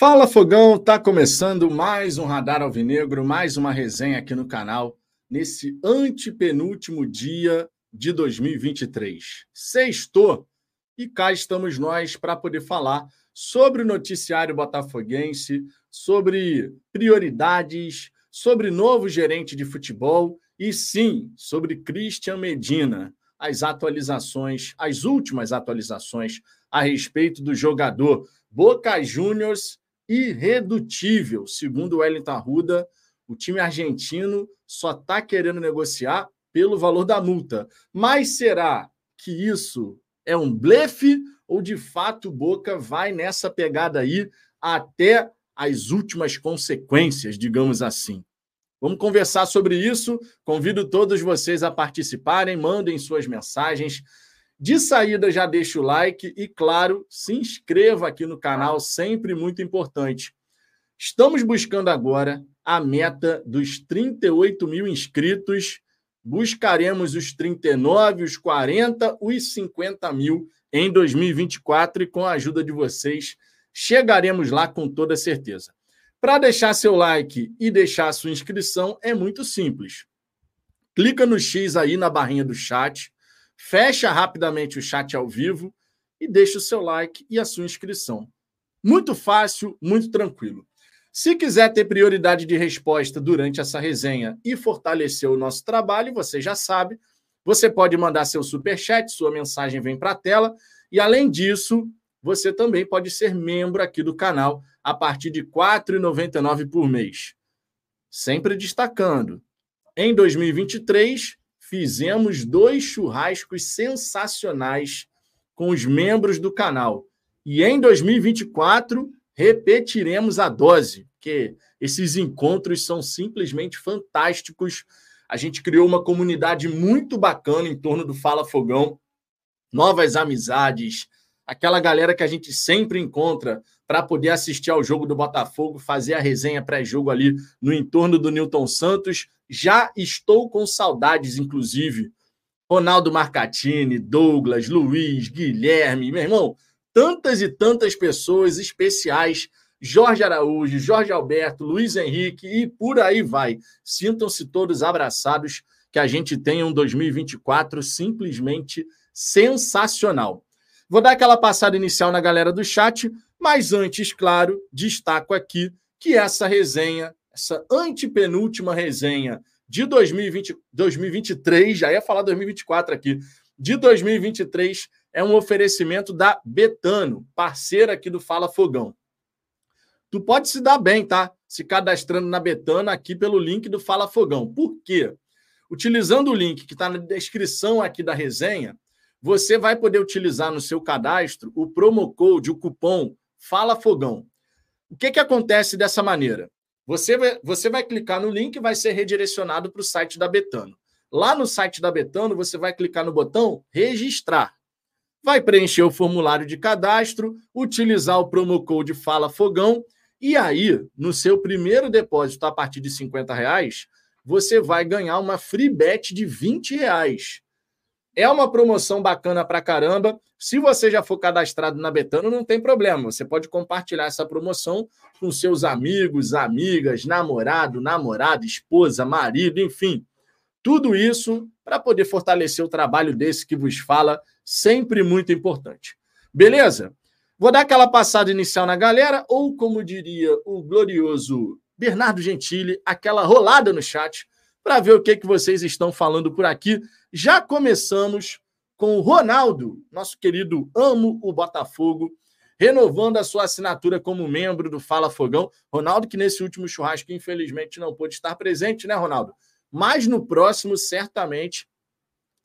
Fala Fogão, tá começando mais um Radar Alvinegro, mais uma resenha aqui no canal, nesse antepenúltimo dia de 2023. Sextou e cá estamos nós para poder falar sobre o noticiário botafoguense, sobre prioridades, sobre novo gerente de futebol e sim, sobre Christian Medina, as atualizações, as últimas atualizações a respeito do jogador Boca Juniors irredutível, segundo o Wellington Arruda. O time argentino só está querendo negociar pelo valor da multa. Mas será que isso é um blefe ou de fato o Boca vai nessa pegada aí até as últimas consequências, digamos assim? Vamos conversar sobre isso. Convido todos vocês a participarem, mandem suas mensagens. De saída, já deixa o like e, claro, se inscreva aqui no canal, sempre muito importante. Estamos buscando agora a meta dos 38 mil inscritos. Buscaremos os 39, os 40, os 50 mil em 2024 e, com a ajuda de vocês, chegaremos lá com toda certeza. Para deixar seu like e deixar sua inscrição é muito simples. Clica no X aí na barrinha do chat fecha rapidamente o chat ao vivo e deixa o seu like e a sua inscrição. Muito fácil, muito tranquilo. Se quiser ter prioridade de resposta durante essa resenha e fortalecer o nosso trabalho, você já sabe, você pode mandar seu super chat, sua mensagem vem para a tela e além disso, você também pode ser membro aqui do canal a partir de R$ 4,99 por mês. Sempre destacando, em 2023 fizemos dois churrascos sensacionais com os membros do canal. E em 2024 repetiremos a dose, porque esses encontros são simplesmente fantásticos. A gente criou uma comunidade muito bacana em torno do Fala Fogão, novas amizades, aquela galera que a gente sempre encontra para poder assistir ao jogo do Botafogo, fazer a resenha pré-jogo ali no entorno do Newton Santos já estou com saudades, inclusive. Ronaldo Marcatini, Douglas, Luiz, Guilherme, meu irmão, tantas e tantas pessoas especiais. Jorge Araújo, Jorge Alberto, Luiz Henrique e por aí vai. Sintam-se todos abraçados, que a gente tenha um 2024 simplesmente sensacional. Vou dar aquela passada inicial na galera do chat, mas antes, claro, destaco aqui que essa resenha essa antepenúltima resenha de 2020, 2023, já ia falar 2024 aqui, de 2023, é um oferecimento da Betano, parceira aqui do Fala Fogão. Tu pode se dar bem, tá? Se cadastrando na Betano aqui pelo link do Fala Fogão. Por quê? Utilizando o link que está na descrição aqui da resenha, você vai poder utilizar no seu cadastro o promo code, o cupom Fala Fogão. O que, que acontece dessa maneira? Você vai, você vai clicar no link e vai ser redirecionado para o site da Betano. Lá no site da Betano, você vai clicar no botão registrar. Vai preencher o formulário de cadastro, utilizar o promo code Fala Fogão e aí, no seu primeiro depósito a partir de 50 reais, você vai ganhar uma free bet de 20 reais. É uma promoção bacana pra caramba. Se você já for cadastrado na Betano, não tem problema. Você pode compartilhar essa promoção com seus amigos, amigas, namorado, namorada, esposa, marido, enfim. Tudo isso para poder fortalecer o trabalho desse que vos fala, sempre muito importante. Beleza? Vou dar aquela passada inicial na galera, ou como diria o glorioso Bernardo Gentili, aquela rolada no chat para ver o que, que vocês estão falando por aqui. Já começamos com o Ronaldo, nosso querido Amo o Botafogo, renovando a sua assinatura como membro do Fala Fogão. Ronaldo, que nesse último churrasco, infelizmente, não pôde estar presente, né, Ronaldo? Mas no próximo, certamente,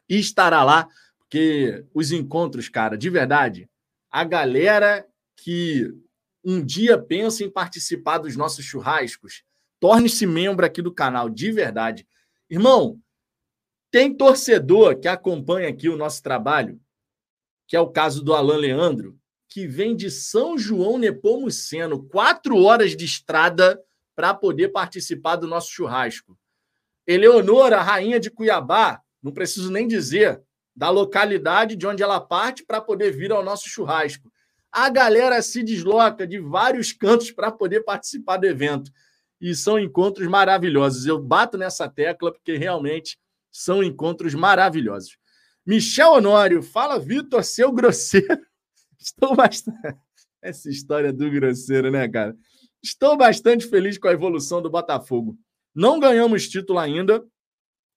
estará lá, porque os encontros, cara, de verdade, a galera que um dia pensa em participar dos nossos churrascos, torne-se membro aqui do canal, de verdade. Irmão, tem torcedor que acompanha aqui o nosso trabalho, que é o caso do Alan Leandro, que vem de São João Nepomuceno, quatro horas de estrada para poder participar do nosso churrasco. Eleonora, rainha de Cuiabá, não preciso nem dizer, da localidade de onde ela parte para poder vir ao nosso churrasco. A galera se desloca de vários cantos para poder participar do evento. E são encontros maravilhosos. Eu bato nessa tecla porque realmente são encontros maravilhosos. Michel Honório, fala, Vitor, seu grosseiro. Estou bastante. Essa história do grosseiro, né, cara? Estou bastante feliz com a evolução do Botafogo. Não ganhamos título ainda,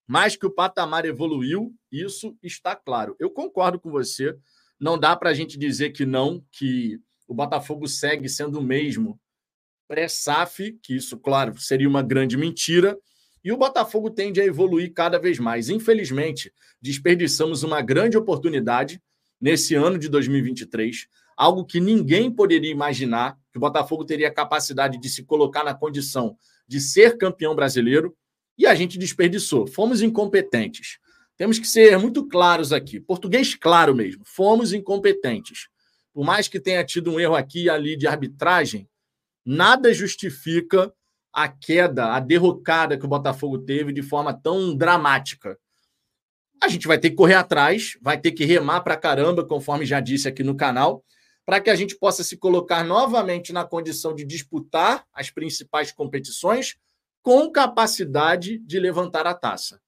mas que o patamar evoluiu, isso está claro. Eu concordo com você. Não dá para a gente dizer que não, que o Botafogo segue sendo o mesmo pré-SAF, que isso, claro, seria uma grande mentira. E o Botafogo tende a evoluir cada vez mais. Infelizmente, desperdiçamos uma grande oportunidade nesse ano de 2023, algo que ninguém poderia imaginar que o Botafogo teria capacidade de se colocar na condição de ser campeão brasileiro e a gente desperdiçou. Fomos incompetentes. Temos que ser muito claros aqui, português claro mesmo. Fomos incompetentes. Por mais que tenha tido um erro aqui e ali de arbitragem, nada justifica a queda, a derrocada que o Botafogo teve de forma tão dramática. A gente vai ter que correr atrás, vai ter que remar para caramba, conforme já disse aqui no canal, para que a gente possa se colocar novamente na condição de disputar as principais competições com capacidade de levantar a taça.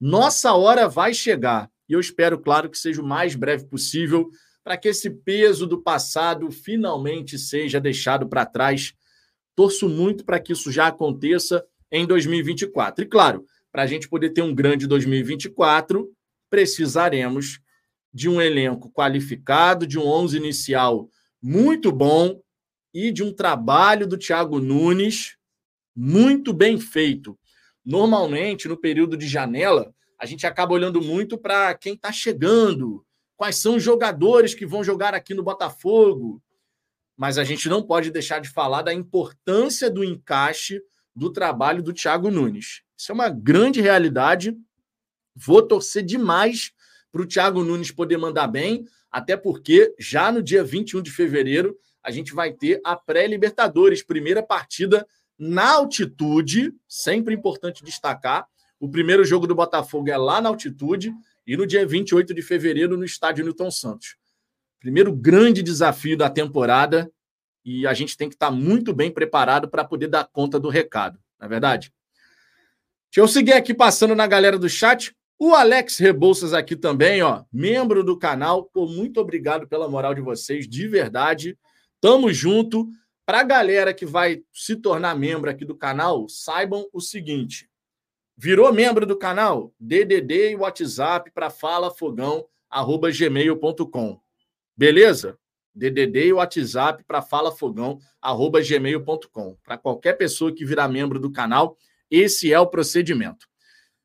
Nossa hora vai chegar e eu espero, claro, que seja o mais breve possível para que esse peso do passado finalmente seja deixado para trás. Torço muito para que isso já aconteça em 2024. E claro, para a gente poder ter um grande 2024, precisaremos de um elenco qualificado, de um 11 inicial muito bom e de um trabalho do Thiago Nunes muito bem feito. Normalmente, no período de janela, a gente acaba olhando muito para quem está chegando, quais são os jogadores que vão jogar aqui no Botafogo. Mas a gente não pode deixar de falar da importância do encaixe do trabalho do Thiago Nunes. Isso é uma grande realidade. Vou torcer demais para o Thiago Nunes poder mandar bem, até porque já no dia 21 de fevereiro a gente vai ter a pré-Libertadores, primeira partida na altitude, sempre importante destacar. O primeiro jogo do Botafogo é lá na altitude e no dia 28 de fevereiro no estádio Newton Santos. Primeiro grande desafio da temporada e a gente tem que estar muito bem preparado para poder dar conta do recado, não é verdade? Deixa eu seguir aqui passando na galera do chat. O Alex Rebouças aqui também, ó, membro do canal. Pô, muito obrigado pela moral de vocês, de verdade. Tamo junto. Para a galera que vai se tornar membro aqui do canal, saibam o seguinte: virou membro do canal? DDD e WhatsApp para falafogão@gmail.com. Beleza? DDD e WhatsApp para falafogão@gmail.com. Para qualquer pessoa que virar membro do canal, esse é o procedimento.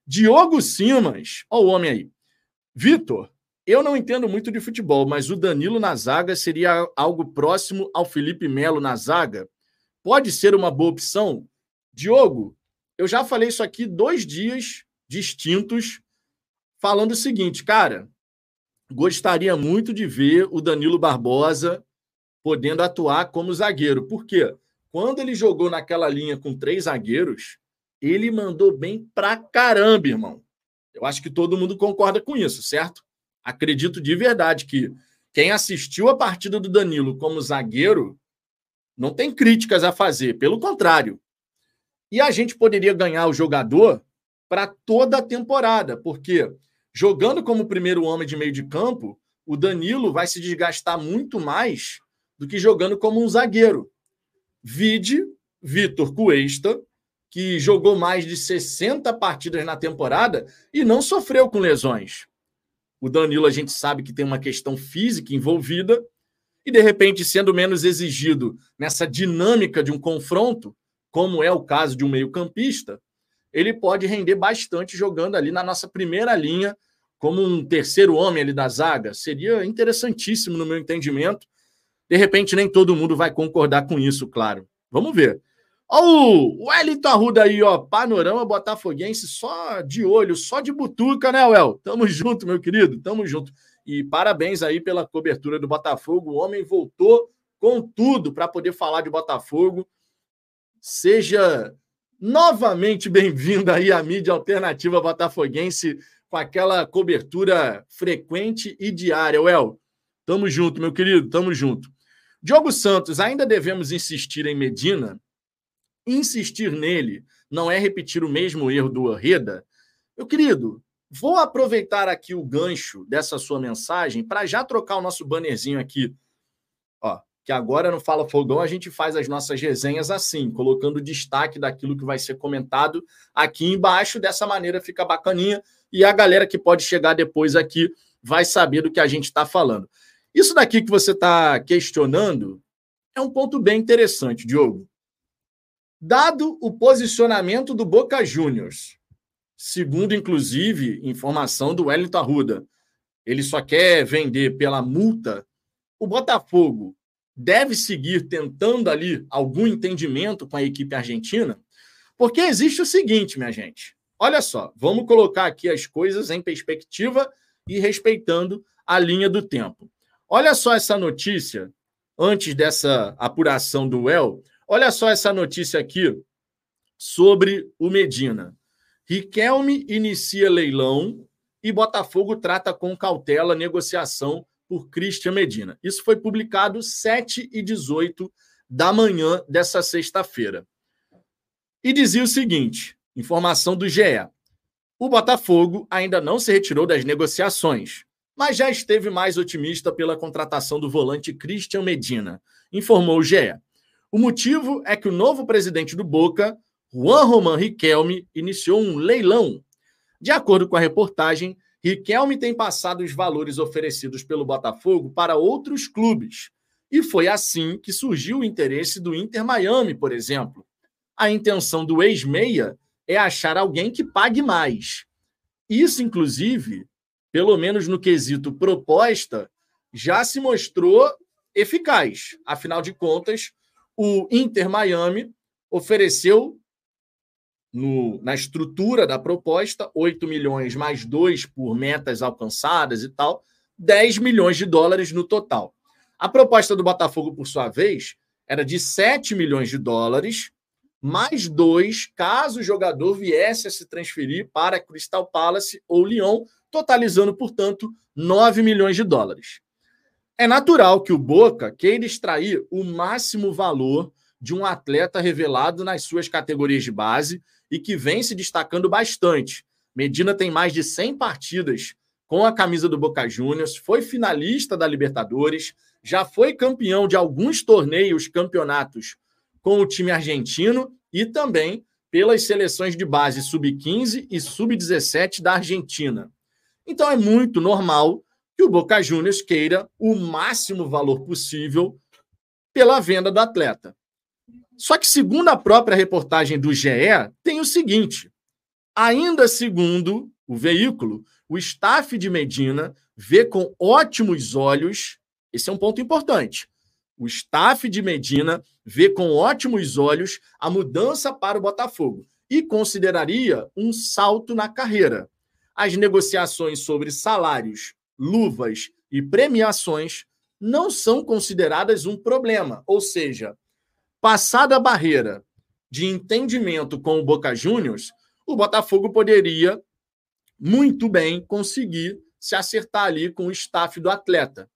Diogo Simas, olha o homem aí. Vitor, eu não entendo muito de futebol, mas o Danilo na zaga seria algo próximo ao Felipe Melo na zaga? Pode ser uma boa opção? Diogo, eu já falei isso aqui dois dias distintos, falando o seguinte, cara, gostaria muito de ver o Danilo Barbosa podendo atuar como zagueiro. Por quê? Quando ele jogou naquela linha com três zagueiros, ele mandou bem pra caramba, irmão. Eu acho que todo mundo concorda com isso, certo? Acredito de verdade que quem assistiu a partida do Danilo como zagueiro não tem críticas a fazer, pelo contrário. E a gente poderia ganhar o jogador para toda a temporada, porque jogando como primeiro homem de meio de campo, o Danilo vai se desgastar muito mais do que jogando como um zagueiro. Vide Vitor Cuesta, que jogou mais de 60 partidas na temporada e não sofreu com lesões. O Danilo, a gente sabe que tem uma questão física envolvida, e de repente, sendo menos exigido nessa dinâmica de um confronto, como é o caso de um meio-campista, ele pode render bastante jogando ali na nossa primeira linha, como um terceiro homem ali da zaga. Seria interessantíssimo, no meu entendimento. De repente, nem todo mundo vai concordar com isso, claro. Vamos ver. Ó, o Wellington Arruda aí, ó. Panorama Botafoguense só de olho, só de butuca, né, Well? Tamo junto, meu querido. Tamo junto. E parabéns aí pela cobertura do Botafogo. O homem voltou com tudo para poder falar de Botafogo. Seja novamente bem-vindo aí à mídia alternativa botafoguense com aquela cobertura frequente e diária. Well, tamo junto, meu querido. Tamo junto. Diogo Santos, ainda devemos insistir em Medina? Insistir nele não é repetir o mesmo erro do Arreda? Meu querido, vou aproveitar aqui o gancho dessa sua mensagem para já trocar o nosso bannerzinho aqui. Ó, que agora no Fala Fogão a gente faz as nossas resenhas assim, colocando destaque daquilo que vai ser comentado aqui embaixo. Dessa maneira fica bacaninha e a galera que pode chegar depois aqui vai saber do que a gente está falando. Isso daqui que você está questionando é um ponto bem interessante, Diogo. Dado o posicionamento do Boca Juniors, segundo inclusive informação do Wellington Arruda, ele só quer vender pela multa, o Botafogo deve seguir tentando ali algum entendimento com a equipe argentina, porque existe o seguinte, minha gente. Olha só, vamos colocar aqui as coisas em perspectiva e respeitando a linha do tempo. Olha só essa notícia, antes dessa apuração do UEL, olha só essa notícia aqui sobre o Medina. Riquelme inicia leilão e Botafogo trata com cautela negociação por Christian Medina. Isso foi publicado 7 e 18 da manhã dessa sexta-feira. E dizia o seguinte: Informação do GE. O Botafogo ainda não se retirou das negociações, mas já esteve mais otimista pela contratação do volante Christian Medina, informou o GE. O motivo é que o novo presidente do Boca, Juan Roman Riquelme, iniciou um leilão. De acordo com a reportagem, Riquelme tem passado os valores oferecidos pelo Botafogo para outros clubes. E foi assim que surgiu o interesse do Inter Miami, por exemplo. A intenção do ex-meia é achar alguém que pague mais. Isso, inclusive, pelo menos no quesito proposta, já se mostrou eficaz. Afinal de contas, o Inter Miami ofereceu no, na estrutura da proposta 8 milhões mais 2 por metas alcançadas e tal, 10 milhões de dólares no total. A proposta do Botafogo, por sua vez, era de 7 milhões de dólares mais dois caso o jogador viesse a se transferir para Crystal Palace ou Lyon, totalizando, portanto, 9 milhões de dólares. É natural que o Boca queira extrair o máximo valor de um atleta revelado nas suas categorias de base e que vem se destacando bastante. Medina tem mais de 100 partidas com a camisa do Boca Juniors, foi finalista da Libertadores, já foi campeão de alguns torneios, campeonatos com o time argentino e também pelas seleções de base sub-15 e sub-17 da Argentina. Então é muito normal que o Boca Juniors queira o máximo valor possível pela venda do atleta. Só que, segundo a própria reportagem do GE, tem o seguinte: ainda segundo o veículo, o staff de Medina vê com ótimos olhos, esse é um ponto importante, o staff de Medina vê com ótimos olhos a mudança para o Botafogo e consideraria um salto na carreira. As negociações sobre salários, luvas e premiações não são consideradas um problema, ou seja, passada a barreira de entendimento com o Boca Juniors, o Botafogo poderia muito bem conseguir se acertar ali com o staff do atleta.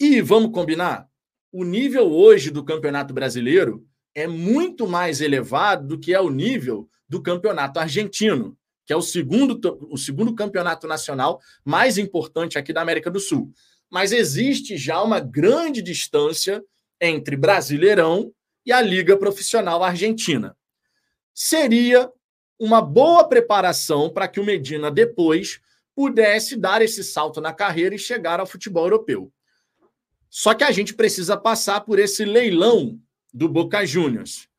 E vamos combinar? o nível hoje do Campeonato Brasileiro é muito mais elevado do que é o nível do Campeonato Argentino, que é o segundo, o segundo campeonato nacional mais importante aqui da América do Sul. Mas existe já uma grande distância entre Brasileirão e a Liga Profissional Argentina. Seria uma boa preparação para que o Medina depois pudesse dar esse salto na carreira e chegar ao futebol europeu. Só que a gente precisa passar por esse leilão do Boca Juniors.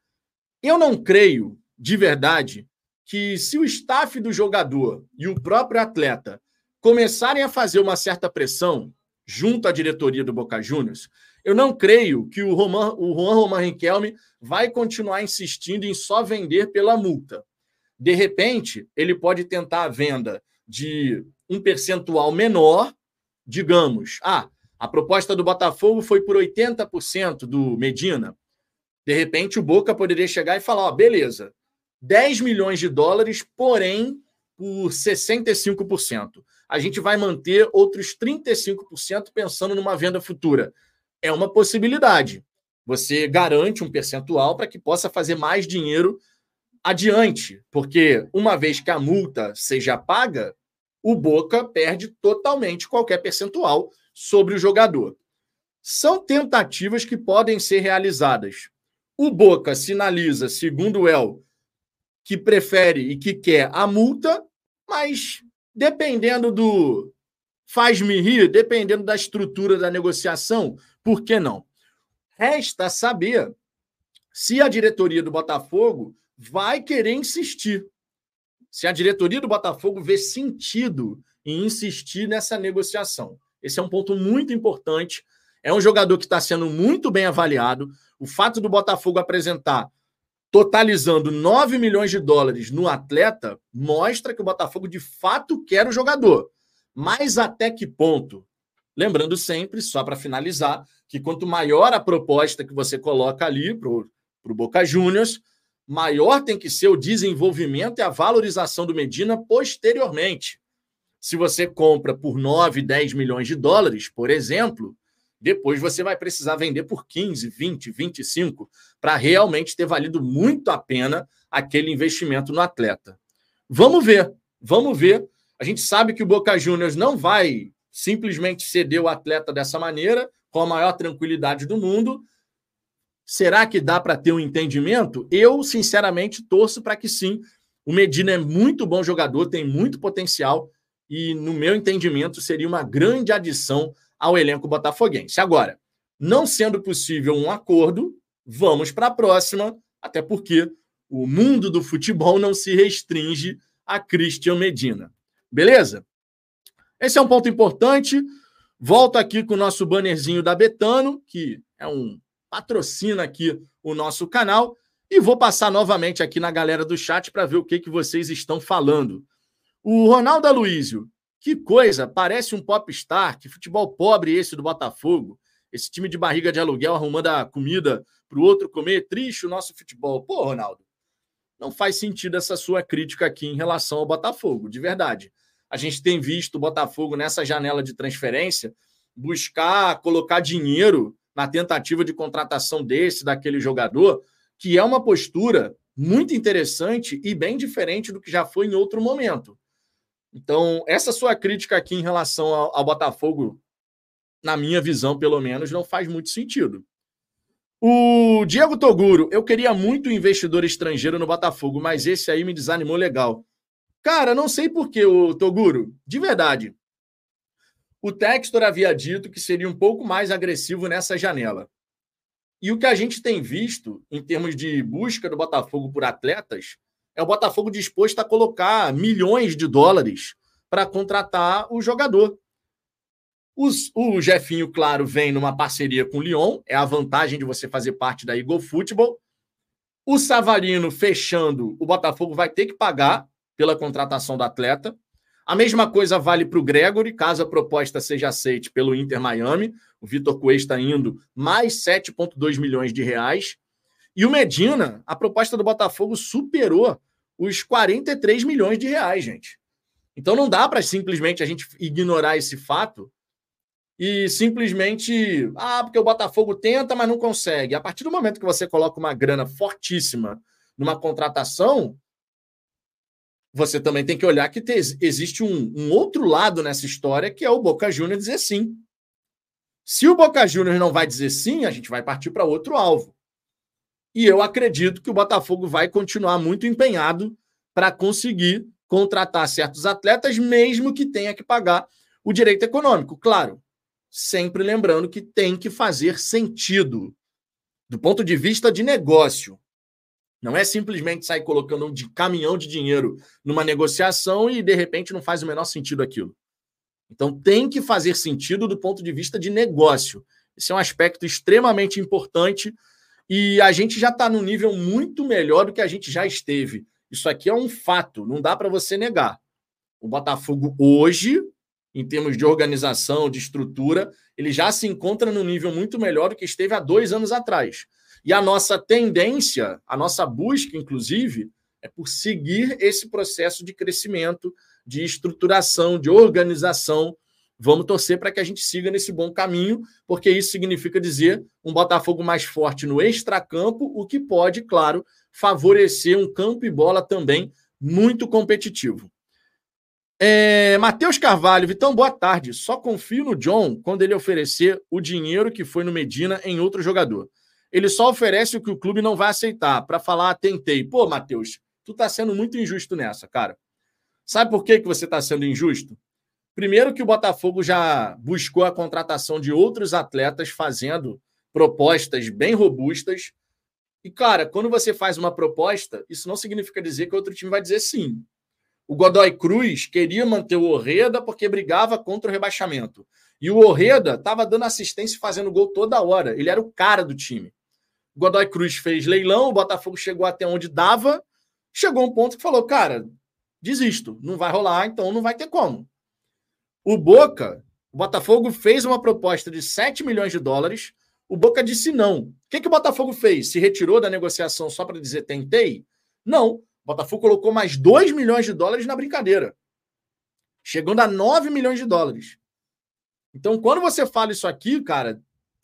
Eu não creio, de verdade, que se o staff do jogador e o próprio atleta começarem a fazer uma certa pressão junto à diretoria do Boca Juniors, eu não creio que o, Roman, o Juan Roman Riquelme vai continuar insistindo em só vender pela multa. De repente, ele pode tentar a venda de um percentual menor, digamos, ah, a proposta do Botafogo foi por 80% do Medina. De repente, o Boca poderia chegar e falar: ó, beleza, 10 milhões de dólares, porém por 65%. A gente vai manter outros 35% pensando numa venda futura. É uma possibilidade. Você garante um percentual para que possa fazer mais dinheiro adiante, porque uma vez que a multa seja paga, o Boca perde totalmente qualquer percentual sobre o jogador. São tentativas que podem ser realizadas. O Boca sinaliza, segundo o El, que prefere e que quer a multa, mas dependendo do faz-me rir, dependendo da estrutura da negociação, por que não? Resta saber se a diretoria do Botafogo vai querer insistir. Se a diretoria do Botafogo vê sentido em insistir nessa negociação. Esse é um ponto muito importante. É um jogador que está sendo muito bem avaliado. O fato do Botafogo apresentar totalizando 9 milhões de dólares no atleta mostra que o Botafogo de fato quer o jogador. Mas até que ponto? Lembrando sempre, só para finalizar, que quanto maior a proposta que você coloca ali para o Boca Juniors, maior tem que ser o desenvolvimento e a valorização do Medina posteriormente. Se você compra por 9, 10 milhões de dólares, por exemplo, depois você vai precisar vender por 15, 20, 25 para realmente ter valido muito a pena aquele investimento no atleta. Vamos ver, vamos ver. A gente sabe que o Boca Juniors não vai simplesmente ceder o atleta dessa maneira, com a maior tranquilidade do mundo, Será que dá para ter um entendimento? Eu, sinceramente, torço para que sim. O Medina é muito bom jogador, tem muito potencial e, no meu entendimento, seria uma grande adição ao elenco botafoguense. Agora, não sendo possível um acordo, vamos para a próxima, até porque o mundo do futebol não se restringe a Christian Medina. Beleza? Esse é um ponto importante. Volto aqui com o nosso bannerzinho da Betano, que é um patrocina aqui o nosso canal. E vou passar novamente aqui na galera do chat para ver o que, que vocês estão falando. O Ronaldo Aloísio, que coisa, parece um popstar, que futebol pobre esse do Botafogo. Esse time de barriga de aluguel arrumando a comida para o outro comer, triste o nosso futebol. Pô, Ronaldo, não faz sentido essa sua crítica aqui em relação ao Botafogo, de verdade. A gente tem visto o Botafogo nessa janela de transferência buscar colocar dinheiro na tentativa de contratação desse, daquele jogador, que é uma postura muito interessante e bem diferente do que já foi em outro momento. Então, essa sua crítica aqui em relação ao, ao Botafogo, na minha visão, pelo menos, não faz muito sentido. O Diego Toguro, eu queria muito investidor estrangeiro no Botafogo, mas esse aí me desanimou legal. Cara, não sei por que, o Toguro, de verdade. O Textor havia dito que seria um pouco mais agressivo nessa janela. E o que a gente tem visto em termos de busca do Botafogo por atletas é o Botafogo disposto a colocar milhões de dólares para contratar o jogador. Os, o Jefinho, claro, vem numa parceria com o Lyon, é a vantagem de você fazer parte da Eagle Football. O Savarino fechando, o Botafogo vai ter que pagar pela contratação do atleta. A mesma coisa vale para o Gregory, caso a proposta seja aceite pelo Inter Miami. O Vitor está indo mais 7,2 milhões de reais. E o Medina, a proposta do Botafogo superou os 43 milhões de reais, gente. Então não dá para simplesmente a gente ignorar esse fato e simplesmente, ah, porque o Botafogo tenta, mas não consegue. A partir do momento que você coloca uma grana fortíssima numa contratação, você também tem que olhar que te, existe um, um, outro lado nessa história, que é o Boca Juniors dizer sim. Se o Boca Juniors não vai dizer sim, a gente vai partir para outro alvo. E eu acredito que o Botafogo vai continuar muito empenhado para conseguir contratar certos atletas, mesmo que tenha que pagar o direito econômico. Claro, sempre lembrando que tem que fazer sentido do ponto de vista de negócio. Não é simplesmente sair colocando um de caminhão de dinheiro numa negociação e de repente não faz o menor sentido aquilo. Então tem que fazer sentido do ponto de vista de negócio. Esse é um aspecto extremamente importante e a gente já está num nível muito melhor do que a gente já esteve. Isso aqui é um fato, não dá para você negar. O Botafogo hoje, em termos de organização, de estrutura, ele já se encontra num nível muito melhor do que esteve há dois anos atrás. E a nossa tendência, a nossa busca, inclusive, é por seguir esse processo de crescimento, de estruturação, de organização Vamos torcer para que a gente siga nesse bom caminho, porque isso significa dizer um Botafogo mais forte no extracampo, o que pode, claro, favorecer um campo e bola também muito competitivo. É, Matheus Carvalho, Vitão, boa tarde. Só confio no John quando ele oferecer o dinheiro que foi no Medina em outro jogador. Ele só oferece o que o clube não vai aceitar, para falar, ah, tentei. Pô, Matheus, tu tá sendo muito injusto nessa, cara. Sabe por que, que você está sendo injusto? Primeiro que o Botafogo já buscou a contratação de outros atletas fazendo propostas bem robustas. E, cara, quando você faz uma proposta, isso não significa dizer que outro time vai dizer sim. O Godoy Cruz queria manter o Orreda porque brigava contra o rebaixamento. E o Orreda estava dando assistência e fazendo gol toda hora. Ele era o cara do time. Godoy Cruz fez leilão, o Botafogo chegou até onde dava. Chegou um ponto que falou: cara, desisto, não vai rolar, então não vai ter como. O Boca, o Botafogo fez uma proposta de 7 milhões de dólares. O Boca disse não. O que, que o Botafogo fez? Se retirou da negociação só para dizer tentei? Não. O Botafogo colocou mais 2 milhões de dólares na brincadeira, chegando a 9 milhões de dólares. Então, quando você fala isso aqui, cara,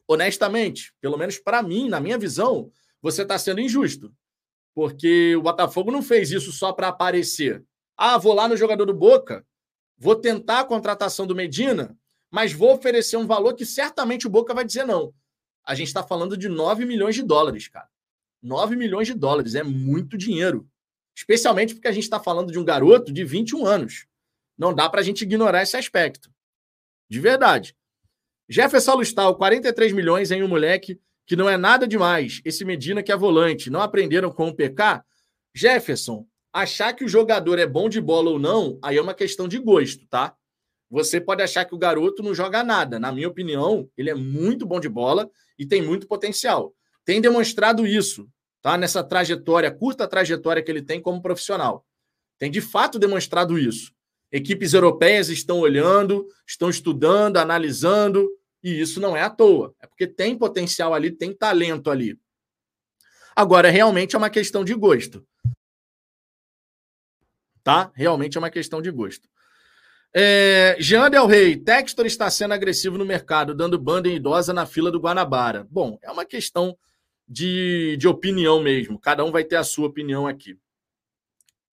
honestamente, pelo menos para mim, na minha visão, você está sendo injusto. Porque o Botafogo não fez isso só para aparecer. Ah, vou lá no jogador do Boca, vou tentar a contratação do Medina, mas vou oferecer um valor que certamente o Boca vai dizer não. A gente está falando de 9 milhões de dólares, cara. 9 milhões de dólares é muito dinheiro. Especialmente porque a gente está falando de um garoto de 21 anos. Não dá para a gente ignorar esse aspecto. De verdade. Jefferson Lustal, 43 milhões em um moleque que não é nada demais. Esse Medina que é volante. Não aprenderam com o PK? Jefferson, achar que o jogador é bom de bola ou não, aí é uma questão de gosto, tá? Você pode achar que o garoto não joga nada. Na minha opinião, ele é muito bom de bola e tem muito potencial. Tem demonstrado isso tá? nessa trajetória, curta trajetória que ele tem como profissional. Tem de fato demonstrado isso. Equipes europeias estão olhando, estão estudando, analisando, e isso não é à toa. É porque tem potencial ali, tem talento ali. Agora, realmente é uma questão de gosto. Tá? Realmente é uma questão de gosto. É, Jean Del Rey, Textor está sendo agressivo no mercado, dando banda em idosa na fila do Guanabara. Bom, é uma questão de, de opinião mesmo. Cada um vai ter a sua opinião aqui.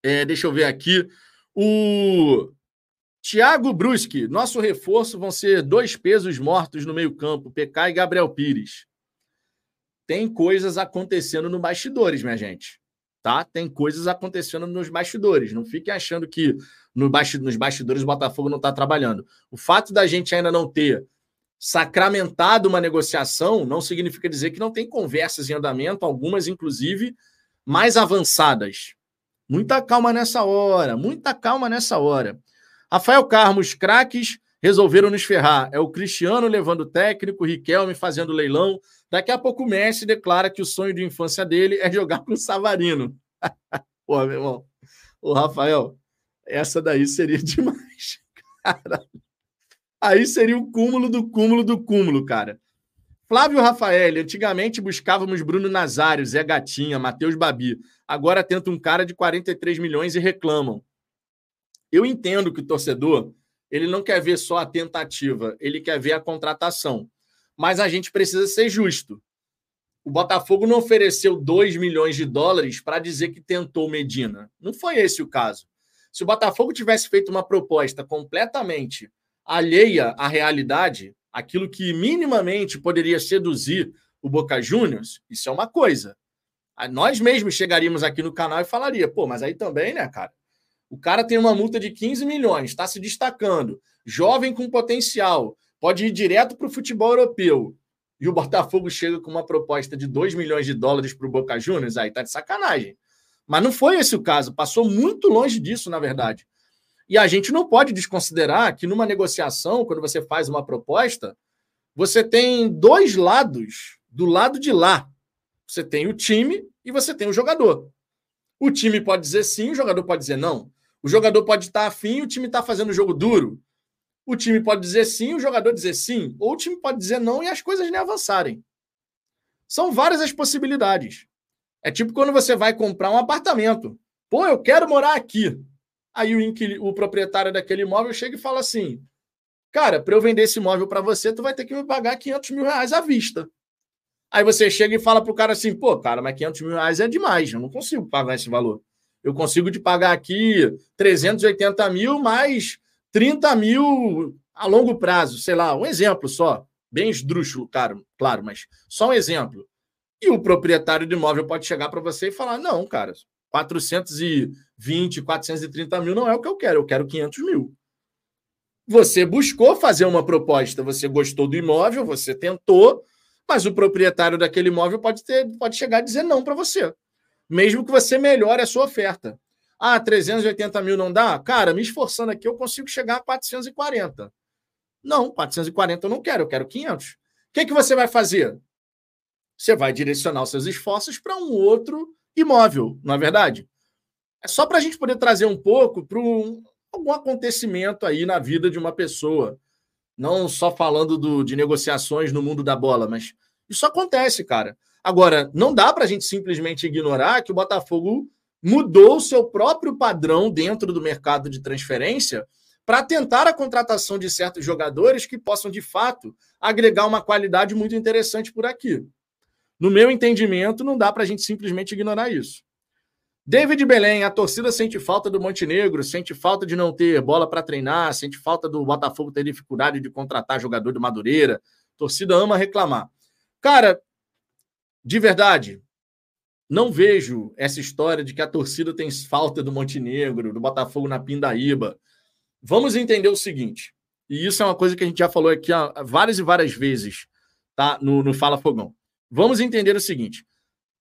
É, deixa eu ver aqui. O Thiago Bruschi, nosso reforço vão ser dois pesos mortos no meio-campo, PK e Gabriel Pires. Tem coisas acontecendo no bastidores, minha gente. Tá? Tem coisas acontecendo nos bastidores. Não fiquem achando que no nos bastidores o Botafogo não está trabalhando. O fato da gente ainda não ter sacramentado uma negociação não significa dizer que não tem conversas em andamento, algumas inclusive mais avançadas. Muita calma nessa hora, muita calma nessa hora. Rafael Carmos, craques resolveram nos ferrar. É o Cristiano levando o técnico, o Riquelme fazendo leilão. Daqui a pouco o Messi declara que o sonho de infância dele é jogar com o Savarino. Pô, meu irmão. Ô, Rafael, essa daí seria demais. Caralho. Aí seria o cúmulo do cúmulo do cúmulo, cara. Flávio Rafael, antigamente buscávamos Bruno Nazário, Zé Gatinha, Matheus Babi. Agora tenta um cara de 43 milhões e reclamam. Eu entendo que o torcedor ele não quer ver só a tentativa, ele quer ver a contratação. Mas a gente precisa ser justo. O Botafogo não ofereceu 2 milhões de dólares para dizer que tentou Medina. Não foi esse o caso. Se o Botafogo tivesse feito uma proposta completamente alheia à realidade, aquilo que minimamente poderia seduzir o Boca Juniors, isso é uma coisa. Nós mesmos chegaríamos aqui no canal e falaria, pô, mas aí também, né, cara? O cara tem uma multa de 15 milhões, está se destacando, jovem com potencial, pode ir direto para o futebol europeu. E o Botafogo chega com uma proposta de 2 milhões de dólares para o Boca Juniors, aí tá de sacanagem. Mas não foi esse o caso, passou muito longe disso, na verdade. E a gente não pode desconsiderar que numa negociação, quando você faz uma proposta, você tem dois lados do lado de lá. Você tem o time e você tem o jogador. O time pode dizer sim, o jogador pode dizer não. O jogador pode estar afim o time está fazendo jogo duro. O time pode dizer sim, o jogador dizer sim. Ou o time pode dizer não e as coisas nem avançarem. São várias as possibilidades. É tipo quando você vai comprar um apartamento. Pô, eu quero morar aqui. Aí o, o proprietário daquele imóvel chega e fala assim: Cara, para eu vender esse imóvel para você, tu vai ter que me pagar 500 mil reais à vista. Aí você chega e fala pro cara assim, pô, cara, mas 500 mil reais é demais, eu não consigo pagar esse valor. Eu consigo te pagar aqui 380 mil mais 30 mil a longo prazo, sei lá, um exemplo só. Bem esdrúxulo, claro, claro, mas só um exemplo. E o proprietário do imóvel pode chegar para você e falar: não, cara, 420, 430 mil não é o que eu quero, eu quero 500 mil. Você buscou fazer uma proposta, você gostou do imóvel, você tentou, mas o proprietário daquele imóvel pode, ter, pode chegar a dizer não para você, mesmo que você melhore a sua oferta. Ah, 380 mil não dá? Cara, me esforçando aqui, eu consigo chegar a 440. Não, 440 eu não quero, eu quero 500. O que, que você vai fazer? Você vai direcionar os seus esforços para um outro imóvel, não é verdade? É só para a gente poder trazer um pouco para um, algum acontecimento aí na vida de uma pessoa. Não só falando do, de negociações no mundo da bola, mas isso acontece, cara. Agora, não dá para a gente simplesmente ignorar que o Botafogo mudou o seu próprio padrão dentro do mercado de transferência para tentar a contratação de certos jogadores que possam, de fato, agregar uma qualidade muito interessante por aqui. No meu entendimento, não dá para a gente simplesmente ignorar isso. David Belém, a torcida sente falta do Montenegro, sente falta de não ter bola para treinar, sente falta do Botafogo ter dificuldade de contratar jogador do Madureira. A torcida ama reclamar. Cara, de verdade, não vejo essa história de que a torcida tem falta do Montenegro, do Botafogo na Pindaíba. Vamos entender o seguinte, e isso é uma coisa que a gente já falou aqui várias e várias vezes, tá? No, no Fala Fogão. Vamos entender o seguinte: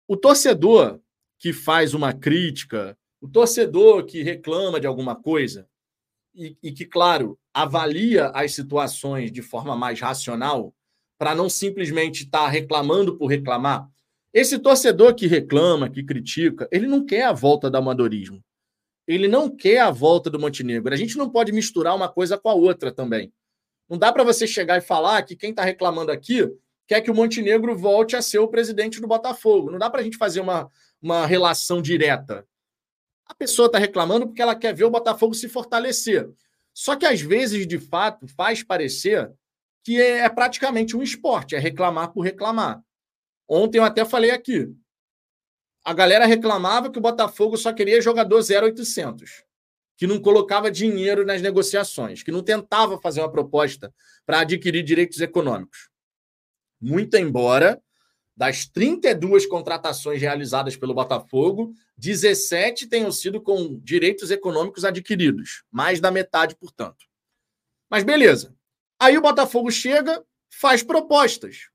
o torcedor que faz uma crítica, o torcedor que reclama de alguma coisa e, e que, claro, avalia as situações de forma mais racional, para não simplesmente estar tá reclamando por reclamar. Esse torcedor que reclama, que critica, ele não quer a volta do amadorismo ele não quer a volta do Montenegro. A gente não pode misturar uma coisa com a outra também. Não dá para você chegar e falar que quem está reclamando aqui quer que o Montenegro volte a ser o presidente do Botafogo. Não dá para a gente fazer uma, uma relação direta. A pessoa está reclamando porque ela quer ver o Botafogo se fortalecer. Só que às vezes, de fato, faz parecer que é, é praticamente um esporte, é reclamar por reclamar. Ontem eu até falei aqui a galera reclamava que o Botafogo só queria jogador 0800, que não colocava dinheiro nas negociações, que não tentava fazer uma proposta para adquirir direitos econômicos. Muito embora das 32 contratações realizadas pelo Botafogo, 17 tenham sido com direitos econômicos adquiridos, mais da metade, portanto. Mas beleza. Aí o Botafogo chega, faz propostas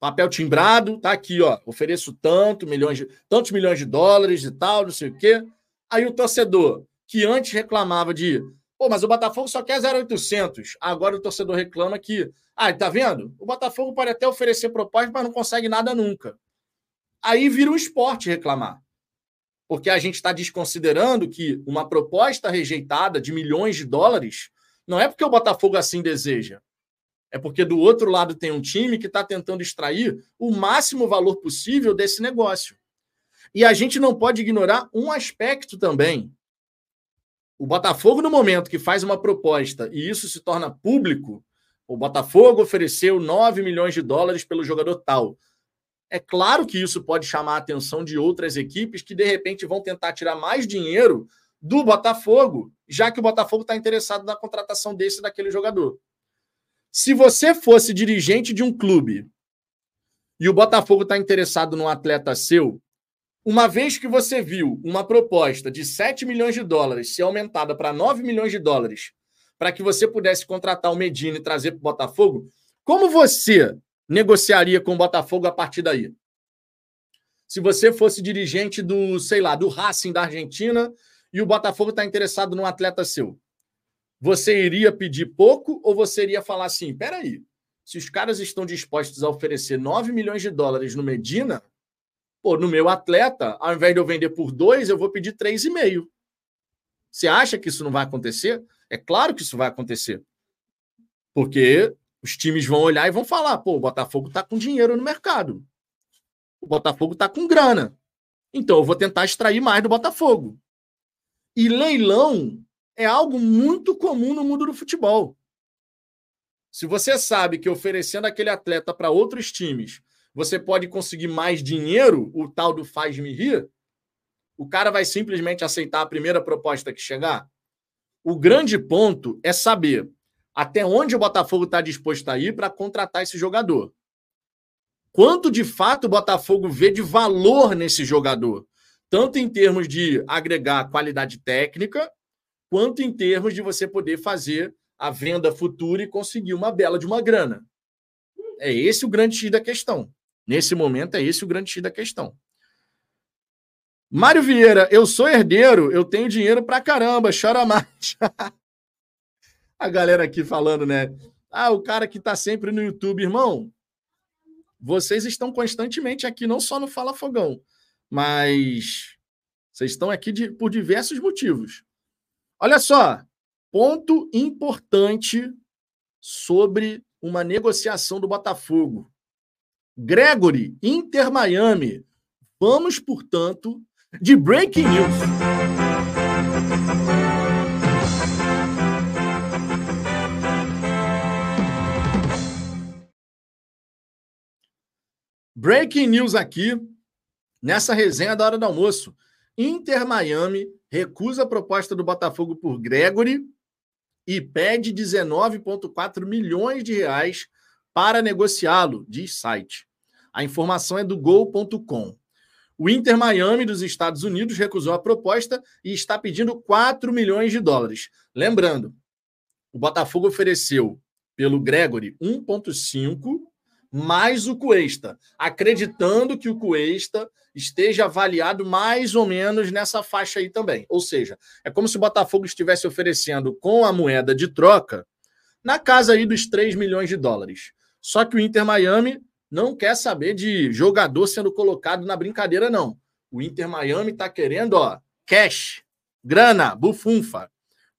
papel timbrado, tá aqui, ó, ofereço tanto, milhões de, tantos milhões de dólares e tal, não sei o quê. Aí o torcedor, que antes reclamava de, pô, mas o Botafogo só quer 0,800. Agora o torcedor reclama que, ah, tá vendo? O Botafogo pode até oferecer proposta, mas não consegue nada nunca. Aí vira um esporte reclamar. Porque a gente está desconsiderando que uma proposta rejeitada de milhões de dólares não é porque o Botafogo assim deseja. É porque do outro lado tem um time que está tentando extrair o máximo valor possível desse negócio. E a gente não pode ignorar um aspecto também. O Botafogo, no momento que faz uma proposta e isso se torna público, o Botafogo ofereceu 9 milhões de dólares pelo jogador tal. É claro que isso pode chamar a atenção de outras equipes que, de repente, vão tentar tirar mais dinheiro do Botafogo, já que o Botafogo está interessado na contratação desse daquele jogador. Se você fosse dirigente de um clube e o Botafogo está interessado num atleta seu, uma vez que você viu uma proposta de 7 milhões de dólares ser aumentada para 9 milhões de dólares para que você pudesse contratar o Medina e trazer para o Botafogo, como você negociaria com o Botafogo a partir daí? Se você fosse dirigente do, sei lá, do Racing da Argentina e o Botafogo está interessado num atleta seu você iria pedir pouco ou você iria falar assim: peraí, se os caras estão dispostos a oferecer 9 milhões de dólares no Medina, pô, no meu atleta, ao invés de eu vender por dois, eu vou pedir 3,5. Você acha que isso não vai acontecer? É claro que isso vai acontecer. Porque os times vão olhar e vão falar: pô, o Botafogo está com dinheiro no mercado. O Botafogo está com grana. Então eu vou tentar extrair mais do Botafogo. E leilão é algo muito comum no mundo do futebol. Se você sabe que oferecendo aquele atleta para outros times, você pode conseguir mais dinheiro, o tal do faz-me rir, o cara vai simplesmente aceitar a primeira proposta que chegar? O grande ponto é saber até onde o Botafogo está disposto a ir para contratar esse jogador. Quanto de fato o Botafogo vê de valor nesse jogador? Tanto em termos de agregar qualidade técnica, quanto em termos de você poder fazer a venda futura e conseguir uma bela de uma grana. É esse o grande X da questão. Nesse momento, é esse o grande X da questão. Mário Vieira, eu sou herdeiro, eu tenho dinheiro pra caramba, chora mais. a galera aqui falando, né? Ah, o cara que tá sempre no YouTube, irmão. Vocês estão constantemente aqui, não só no Fala Fogão, mas vocês estão aqui de, por diversos motivos. Olha só, ponto importante sobre uma negociação do Botafogo. Gregory, Inter Miami. Vamos, portanto, de breaking news. Breaking news aqui, nessa resenha da hora do almoço. Inter Miami recusa a proposta do Botafogo por Gregory e pede 19,4 milhões de reais para negociá-lo, diz site. A informação é do Gol.com. O Inter Miami dos Estados Unidos recusou a proposta e está pedindo 4 milhões de dólares. Lembrando, o Botafogo ofereceu pelo Gregory 1,5 mais o Cuesta, acreditando que o Cuesta esteja avaliado mais ou menos nessa faixa aí também. Ou seja, é como se o Botafogo estivesse oferecendo com a moeda de troca na casa aí dos 3 milhões de dólares. Só que o Inter Miami não quer saber de jogador sendo colocado na brincadeira, não. O Inter Miami está querendo, ó, cash, grana, bufunfa.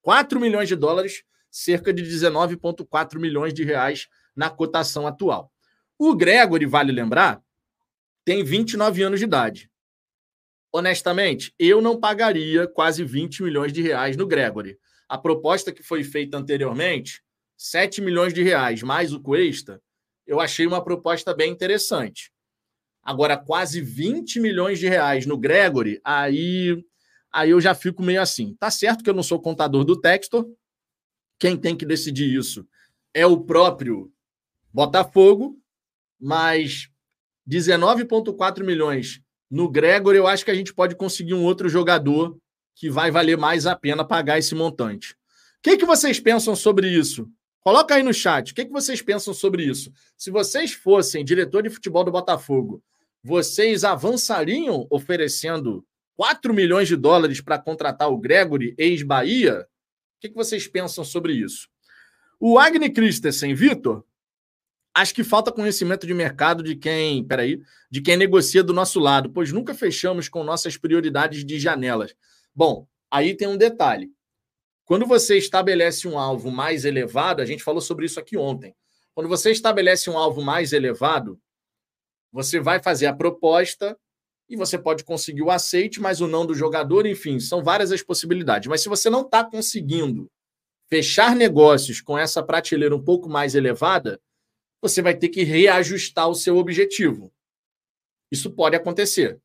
4 milhões de dólares, cerca de 19,4 milhões de reais na cotação atual. O Gregory, vale lembrar, tem 29 anos de idade. Honestamente, eu não pagaria quase 20 milhões de reais no Gregory. A proposta que foi feita anteriormente, 7 milhões de reais mais o Cuesta, eu achei uma proposta bem interessante. Agora, quase 20 milhões de reais no Gregory, aí, aí eu já fico meio assim. Tá certo que eu não sou contador do Textor. Quem tem que decidir isso é o próprio Botafogo, mas 19,4 milhões no Gregor, eu acho que a gente pode conseguir um outro jogador que vai valer mais a pena pagar esse montante. O que, que vocês pensam sobre isso? Coloca aí no chat. O que, que vocês pensam sobre isso? Se vocês fossem diretor de futebol do Botafogo, vocês avançariam oferecendo 4 milhões de dólares para contratar o Gregory, ex-Bahia? O que, que vocês pensam sobre isso? O Agni Christensen, Vitor, Acho que falta conhecimento de mercado de quem, peraí, de quem negocia do nosso lado, pois nunca fechamos com nossas prioridades de janelas. Bom, aí tem um detalhe. Quando você estabelece um alvo mais elevado, a gente falou sobre isso aqui ontem. Quando você estabelece um alvo mais elevado, você vai fazer a proposta e você pode conseguir o aceite, mas o não do jogador, enfim, são várias as possibilidades. Mas se você não está conseguindo fechar negócios com essa prateleira um pouco mais elevada, você vai ter que reajustar o seu objetivo. Isso pode acontecer.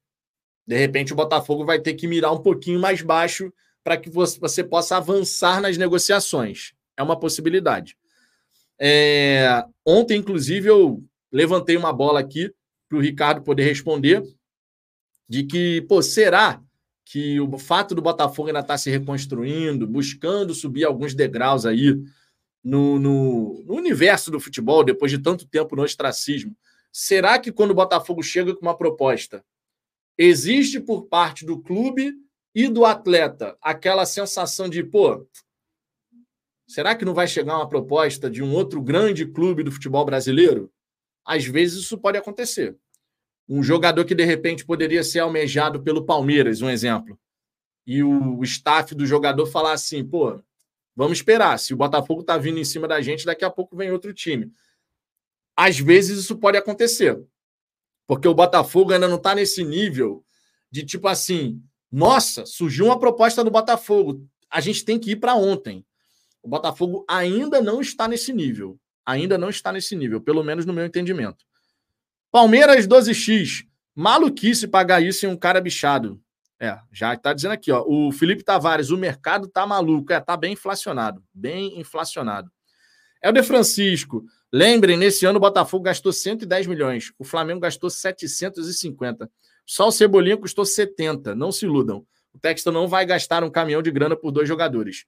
De repente, o Botafogo vai ter que mirar um pouquinho mais baixo para que você possa avançar nas negociações. É uma possibilidade. É... Ontem, inclusive, eu levantei uma bola aqui para o Ricardo poder responder de que, pô, será que o fato do Botafogo ainda estar tá se reconstruindo, buscando subir alguns degraus aí no, no, no, universo do futebol, depois de tanto tempo no ostracismo, será que quando o Botafogo chega com uma proposta, existe por parte do clube e do atleta aquela sensação de, pô, será que não vai chegar uma proposta de um outro grande clube do futebol brasileiro? Às vezes isso pode acontecer. Um jogador que de repente poderia ser almejado pelo Palmeiras, um exemplo, e o staff do jogador falar assim, pô, Vamos esperar. Se o Botafogo está vindo em cima da gente, daqui a pouco vem outro time. Às vezes isso pode acontecer. Porque o Botafogo ainda não está nesse nível de tipo assim: nossa, surgiu uma proposta do Botafogo. A gente tem que ir para ontem. O Botafogo ainda não está nesse nível. Ainda não está nesse nível, pelo menos no meu entendimento. Palmeiras 12x. Maluquice pagar isso em um cara bichado. É, já está dizendo aqui, ó. O Felipe Tavares, o mercado tá maluco. É, tá bem inflacionado. Bem inflacionado. É o De Francisco. Lembrem, nesse ano o Botafogo gastou 110 milhões. O Flamengo gastou 750. Só o Cebolinha custou 70. Não se iludam. O Texto não vai gastar um caminhão de grana por dois jogadores.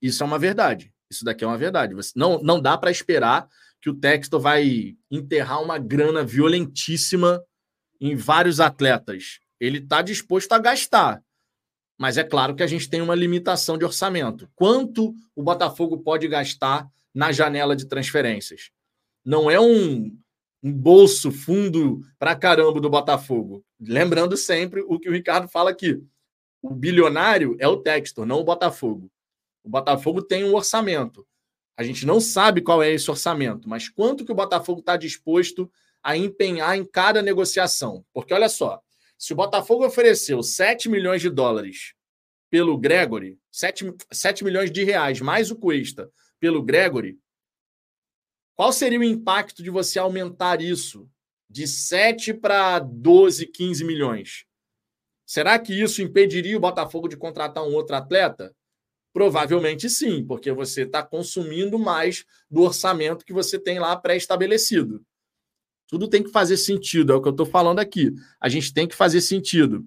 Isso é uma verdade. Isso daqui é uma verdade. Você, não, não dá para esperar que o Texto vai enterrar uma grana violentíssima em vários atletas. Ele está disposto a gastar. Mas é claro que a gente tem uma limitação de orçamento. Quanto o Botafogo pode gastar na janela de transferências? Não é um, um bolso fundo para caramba do Botafogo. Lembrando sempre o que o Ricardo fala aqui. O bilionário é o Textor, não o Botafogo. O Botafogo tem um orçamento. A gente não sabe qual é esse orçamento, mas quanto que o Botafogo está disposto a empenhar em cada negociação? Porque olha só, se o Botafogo ofereceu 7 milhões de dólares pelo Gregory, 7, 7 milhões de reais mais o Cuesta pelo Gregory, qual seria o impacto de você aumentar isso de 7 para 12, 15 milhões? Será que isso impediria o Botafogo de contratar um outro atleta? Provavelmente sim, porque você está consumindo mais do orçamento que você tem lá pré-estabelecido. Tudo tem que fazer sentido, é o que eu estou falando aqui. A gente tem que fazer sentido.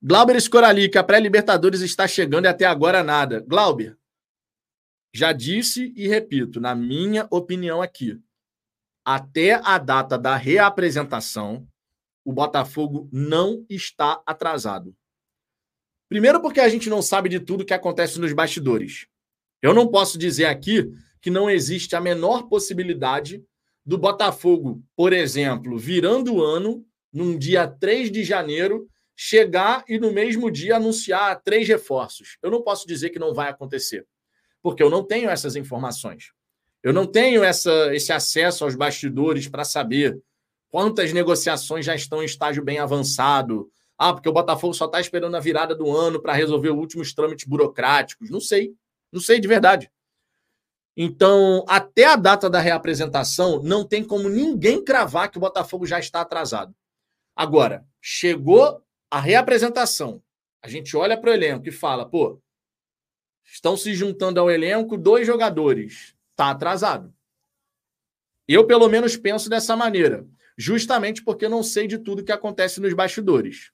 Glauber Escorali, que a pré-Libertadores está chegando e até agora nada. Glauber, já disse e repito, na minha opinião aqui, até a data da reapresentação, o Botafogo não está atrasado. Primeiro, porque a gente não sabe de tudo que acontece nos bastidores. Eu não posso dizer aqui que não existe a menor possibilidade do Botafogo, por exemplo, virando o ano, num dia 3 de janeiro, chegar e no mesmo dia anunciar três reforços. Eu não posso dizer que não vai acontecer, porque eu não tenho essas informações. Eu não tenho essa, esse acesso aos bastidores para saber quantas negociações já estão em estágio bem avançado, ah, porque o Botafogo só está esperando a virada do ano para resolver os últimos trâmites burocráticos. Não sei. Não sei de verdade. Então, até a data da reapresentação, não tem como ninguém cravar que o Botafogo já está atrasado. Agora, chegou a reapresentação. A gente olha para o elenco e fala, pô, estão se juntando ao elenco dois jogadores. Está atrasado. Eu, pelo menos, penso dessa maneira, justamente porque não sei de tudo que acontece nos bastidores.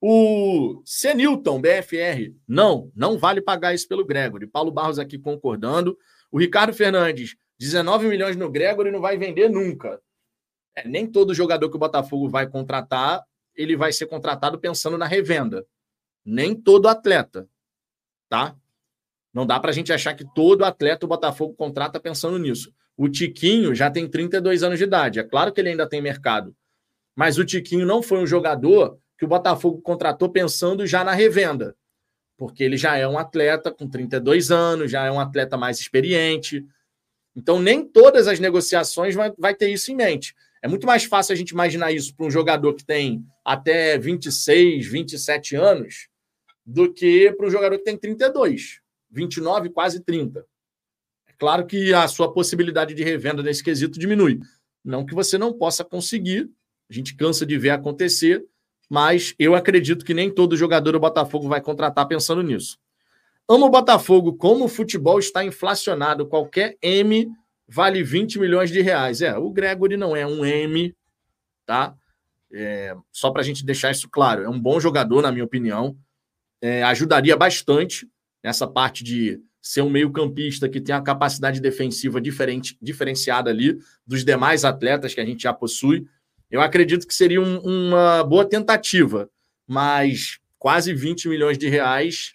O Senilton, BFR, não, não vale pagar isso pelo Gregory. Paulo Barros aqui concordando. O Ricardo Fernandes, 19 milhões no Gregory não vai vender nunca. É, nem todo jogador que o Botafogo vai contratar, ele vai ser contratado pensando na revenda. Nem todo atleta, tá? Não dá para a gente achar que todo atleta o Botafogo contrata pensando nisso. O Tiquinho já tem 32 anos de idade. É claro que ele ainda tem mercado. Mas o Tiquinho não foi um jogador que o Botafogo contratou pensando já na revenda, porque ele já é um atleta com 32 anos, já é um atleta mais experiente. Então, nem todas as negociações vai, vai ter isso em mente. É muito mais fácil a gente imaginar isso para um jogador que tem até 26, 27 anos, do que para um jogador que tem 32, 29, quase 30. É claro que a sua possibilidade de revenda nesse quesito diminui. Não que você não possa conseguir, a gente cansa de ver acontecer, mas eu acredito que nem todo jogador do Botafogo vai contratar pensando nisso. Amo o Botafogo, como o futebol está inflacionado, qualquer M vale 20 milhões de reais. É, o Gregory não é um M, tá? É, só para a gente deixar isso claro, é um bom jogador, na minha opinião. É, ajudaria bastante nessa parte de ser um meio-campista que tem a capacidade defensiva diferente, diferenciada ali dos demais atletas que a gente já possui. Eu acredito que seria um, uma boa tentativa, mas quase 20 milhões de reais,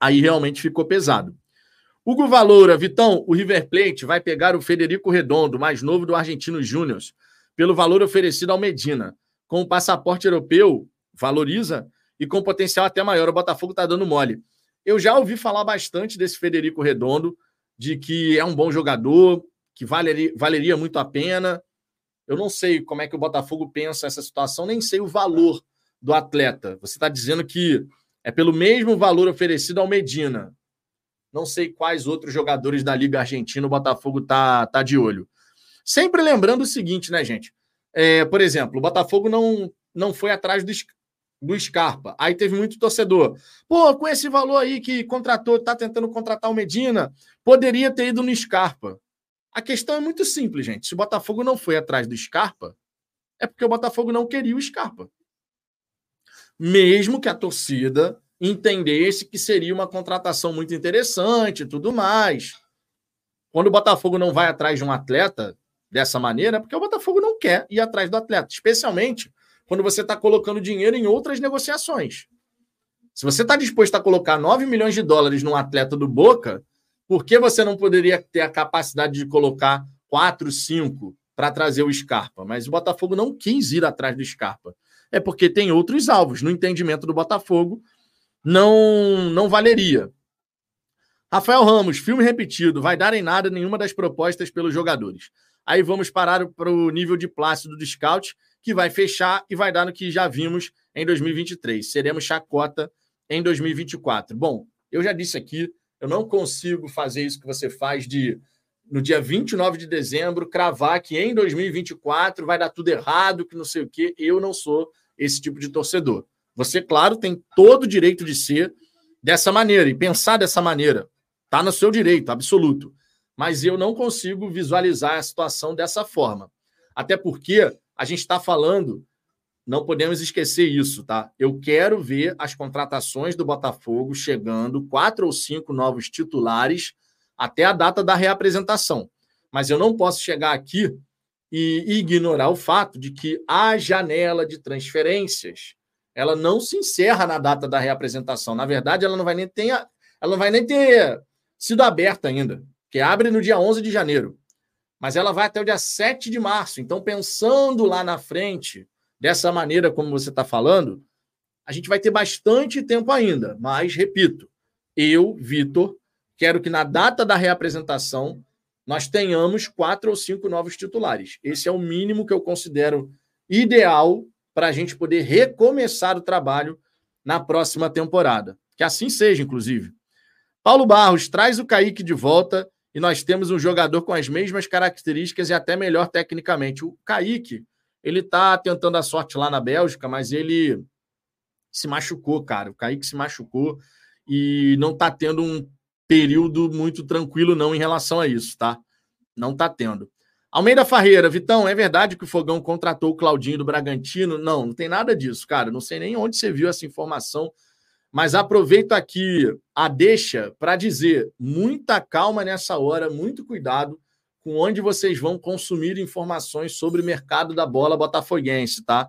aí realmente ficou pesado. Hugo Valoura, Vitão, o River Plate vai pegar o Federico Redondo, mais novo do Argentino Júnior, pelo valor oferecido ao Medina. Com o passaporte europeu, valoriza e com potencial até maior. O Botafogo está dando mole. Eu já ouvi falar bastante desse Federico Redondo, de que é um bom jogador, que valeria, valeria muito a pena. Eu não sei como é que o Botafogo pensa essa situação, nem sei o valor do atleta. Você está dizendo que é pelo mesmo valor oferecido ao Medina. Não sei quais outros jogadores da Liga Argentina o Botafogo tá, tá de olho. Sempre lembrando o seguinte, né, gente? É, por exemplo, o Botafogo não, não foi atrás do, do Scarpa. Aí teve muito torcedor. Pô, com esse valor aí que contratou, tá tentando contratar o Medina, poderia ter ido no Scarpa. A questão é muito simples, gente. Se o Botafogo não foi atrás do Scarpa, é porque o Botafogo não queria o Scarpa. Mesmo que a torcida entendesse que seria uma contratação muito interessante e tudo mais. Quando o Botafogo não vai atrás de um atleta dessa maneira, é porque o Botafogo não quer ir atrás do atleta, especialmente quando você está colocando dinheiro em outras negociações. Se você está disposto a colocar 9 milhões de dólares num atleta do Boca, por que você não poderia ter a capacidade de colocar 4, 5 para trazer o Scarpa? Mas o Botafogo não quis ir atrás do Scarpa. É porque tem outros alvos. No entendimento do Botafogo, não, não valeria. Rafael Ramos, filme repetido, vai dar em nada nenhuma das propostas pelos jogadores. Aí vamos parar para o nível de plácido do scout, que vai fechar e vai dar no que já vimos em 2023. Seremos chacota em 2024. Bom, eu já disse aqui, eu não consigo fazer isso que você faz de no dia 29 de dezembro cravar que em 2024 vai dar tudo errado, que não sei o quê. Eu não sou esse tipo de torcedor. Você, claro, tem todo o direito de ser dessa maneira e pensar dessa maneira. Está no seu direito, absoluto. Mas eu não consigo visualizar a situação dessa forma. Até porque a gente está falando, não podemos esquecer isso, tá? Eu quero ver as contratações do Botafogo chegando, quatro ou cinco novos titulares, até a data da reapresentação. Mas eu não posso chegar aqui e ignorar o fato de que a janela de transferências ela não se encerra na data da reapresentação. Na verdade, ela não vai nem ter, ela não vai nem ter sido aberta ainda, que abre no dia 11 de janeiro. Mas ela vai até o dia 7 de março. Então, pensando lá na frente, dessa maneira como você está falando, a gente vai ter bastante tempo ainda. Mas, repito, eu, Vitor, quero que na data da reapresentação nós tenhamos quatro ou cinco novos titulares. Esse é o mínimo que eu considero ideal para a gente poder recomeçar o trabalho na próxima temporada. Que assim seja, inclusive. Paulo Barros traz o Kaique de volta e nós temos um jogador com as mesmas características e até melhor tecnicamente. O Kaique, ele está tentando a sorte lá na Bélgica, mas ele se machucou, cara. O Kaique se machucou e não está tendo um período muito tranquilo, não, em relação a isso, tá? Não está tendo. Almeida Farreira, Vitão, é verdade que o Fogão contratou o Claudinho do Bragantino? Não, não tem nada disso, cara. Não sei nem onde você viu essa informação, mas aproveito aqui a deixa para dizer: muita calma nessa hora, muito cuidado com onde vocês vão consumir informações sobre o mercado da bola botafoguense, tá?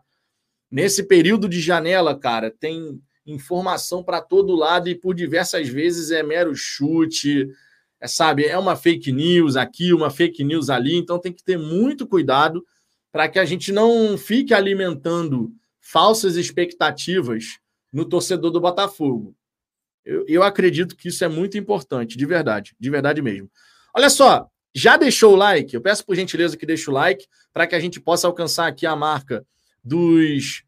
Nesse período de janela, cara, tem informação para todo lado e por diversas vezes é mero chute, é, sabe, é uma fake news aqui, uma fake news ali, então tem que ter muito cuidado para que a gente não fique alimentando falsas expectativas no torcedor do Botafogo. Eu, eu acredito que isso é muito importante, de verdade, de verdade mesmo. Olha só, já deixou o like? Eu peço por gentileza que deixe o like para que a gente possa alcançar aqui a marca dos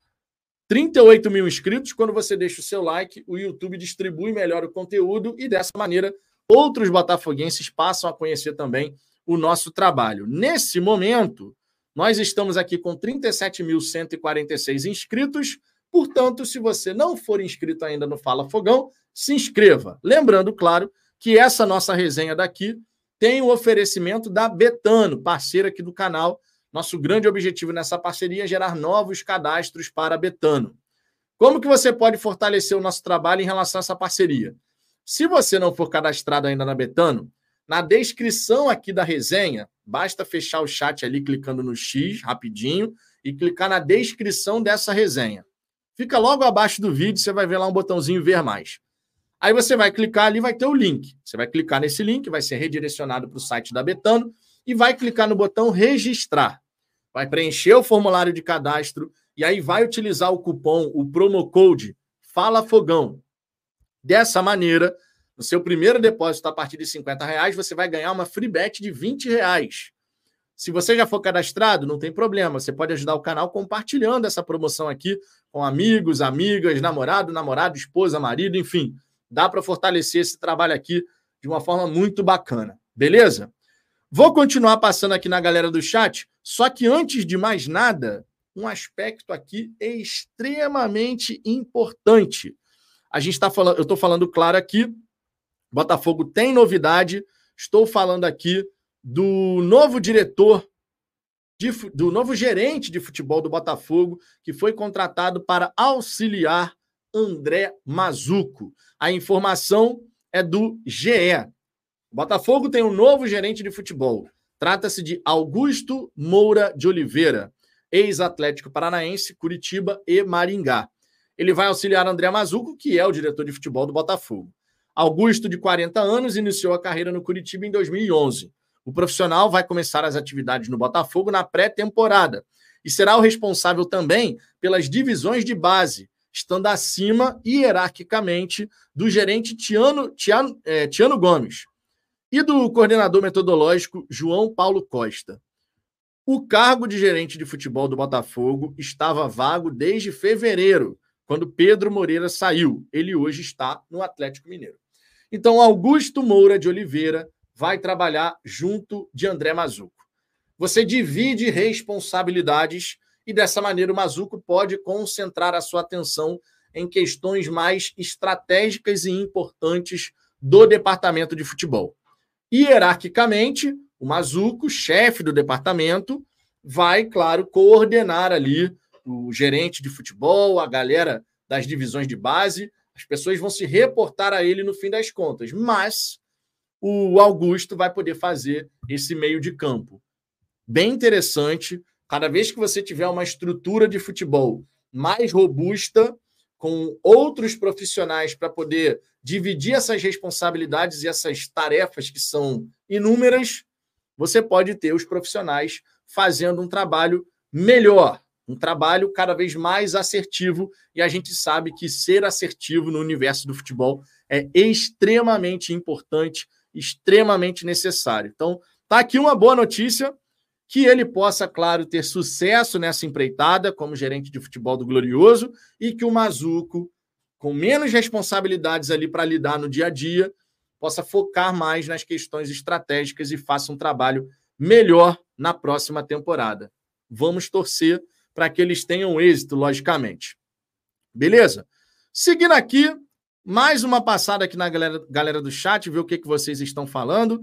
38 mil inscritos. Quando você deixa o seu like, o YouTube distribui melhor o conteúdo e dessa maneira outros botafoguenses passam a conhecer também o nosso trabalho. Nesse momento, nós estamos aqui com 37.146 inscritos. Portanto, se você não for inscrito ainda no Fala Fogão, se inscreva. Lembrando, claro, que essa nossa resenha daqui tem o oferecimento da Betano, parceira aqui do canal. Nosso grande objetivo nessa parceria é gerar novos cadastros para a Betano. Como que você pode fortalecer o nosso trabalho em relação a essa parceria? Se você não for cadastrado ainda na Betano, na descrição aqui da resenha, basta fechar o chat ali clicando no X rapidinho e clicar na descrição dessa resenha. Fica logo abaixo do vídeo, você vai ver lá um botãozinho ver mais. Aí você vai clicar ali, vai ter o link. Você vai clicar nesse link, vai ser redirecionado para o site da Betano e vai clicar no botão registrar. Vai preencher o formulário de cadastro e aí vai utilizar o cupom, o promo code Fala Fogão. Dessa maneira, no seu primeiro depósito a partir de 50 reais, você vai ganhar uma free bet de 20 reais. Se você já for cadastrado, não tem problema. Você pode ajudar o canal compartilhando essa promoção aqui com amigos, amigas, namorado, namorado, esposa, marido, enfim. Dá para fortalecer esse trabalho aqui de uma forma muito bacana. Beleza? Vou continuar passando aqui na galera do chat, só que antes de mais nada, um aspecto aqui extremamente importante. A gente está falando, eu estou falando claro aqui, Botafogo tem novidade. Estou falando aqui do novo diretor, de, do novo gerente de futebol do Botafogo, que foi contratado para auxiliar André Mazuco. A informação é do GE. O Botafogo tem um novo gerente de futebol. Trata-se de Augusto Moura de Oliveira, ex-Atlético Paranaense, Curitiba e Maringá. Ele vai auxiliar André Mazuco, que é o diretor de futebol do Botafogo. Augusto, de 40 anos, iniciou a carreira no Curitiba em 2011. O profissional vai começar as atividades no Botafogo na pré-temporada e será o responsável também pelas divisões de base, estando acima hierarquicamente do gerente Tiano, Tiano, é, Tiano Gomes e do coordenador metodológico João Paulo Costa. O cargo de gerente de futebol do Botafogo estava vago desde fevereiro, quando Pedro Moreira saiu. Ele hoje está no Atlético Mineiro. Então, Augusto Moura de Oliveira vai trabalhar junto de André Mazuco. Você divide responsabilidades e dessa maneira o Mazuco pode concentrar a sua atenção em questões mais estratégicas e importantes do departamento de futebol. Hierarquicamente, o Mazuco, chefe do departamento, vai, claro, coordenar ali o gerente de futebol, a galera das divisões de base, as pessoas vão se reportar a ele no fim das contas, mas o Augusto vai poder fazer esse meio de campo. Bem interessante. Cada vez que você tiver uma estrutura de futebol mais robusta, com outros profissionais para poder dividir essas responsabilidades e essas tarefas que são inúmeras, você pode ter os profissionais fazendo um trabalho melhor, um trabalho cada vez mais assertivo, e a gente sabe que ser assertivo no universo do futebol é extremamente importante, extremamente necessário. Então, tá aqui uma boa notícia que ele possa, claro, ter sucesso nessa empreitada como gerente de futebol do Glorioso e que o Mazuco, com menos responsabilidades ali para lidar no dia a dia, possa focar mais nas questões estratégicas e faça um trabalho melhor na próxima temporada. Vamos torcer para que eles tenham êxito, logicamente. Beleza? Seguindo aqui, mais uma passada aqui na galera, galera do chat, ver o que, que vocês estão falando.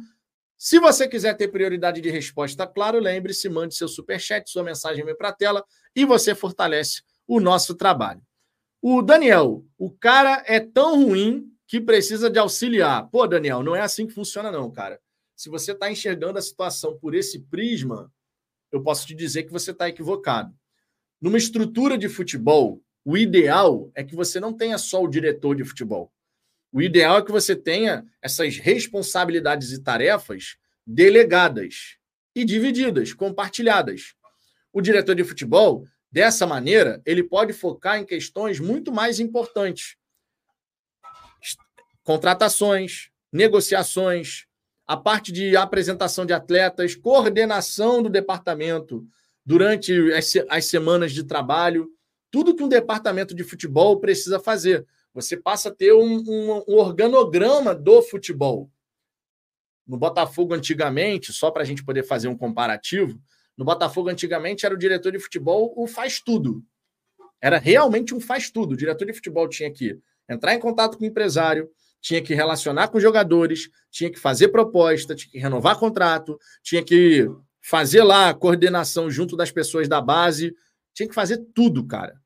Se você quiser ter prioridade de resposta, claro, lembre-se, mande seu superchat, sua mensagem vem para a tela e você fortalece o nosso trabalho. O Daniel, o cara é tão ruim que precisa de auxiliar. Pô, Daniel, não é assim que funciona, não, cara. Se você está enxergando a situação por esse prisma, eu posso te dizer que você está equivocado. Numa estrutura de futebol, o ideal é que você não tenha só o diretor de futebol. O ideal é que você tenha essas responsabilidades e tarefas delegadas e divididas, compartilhadas. O diretor de futebol, dessa maneira, ele pode focar em questões muito mais importantes. Contratações, negociações, a parte de apresentação de atletas, coordenação do departamento, durante as, as semanas de trabalho, tudo que um departamento de futebol precisa fazer. Você passa a ter um, um, um organograma do futebol. No Botafogo, antigamente, só para a gente poder fazer um comparativo, no Botafogo, antigamente, era o diretor de futebol o faz tudo. Era realmente um faz tudo. O diretor de futebol tinha que entrar em contato com o empresário, tinha que relacionar com os jogadores, tinha que fazer proposta, tinha que renovar contrato, tinha que fazer lá a coordenação junto das pessoas da base, tinha que fazer tudo, cara.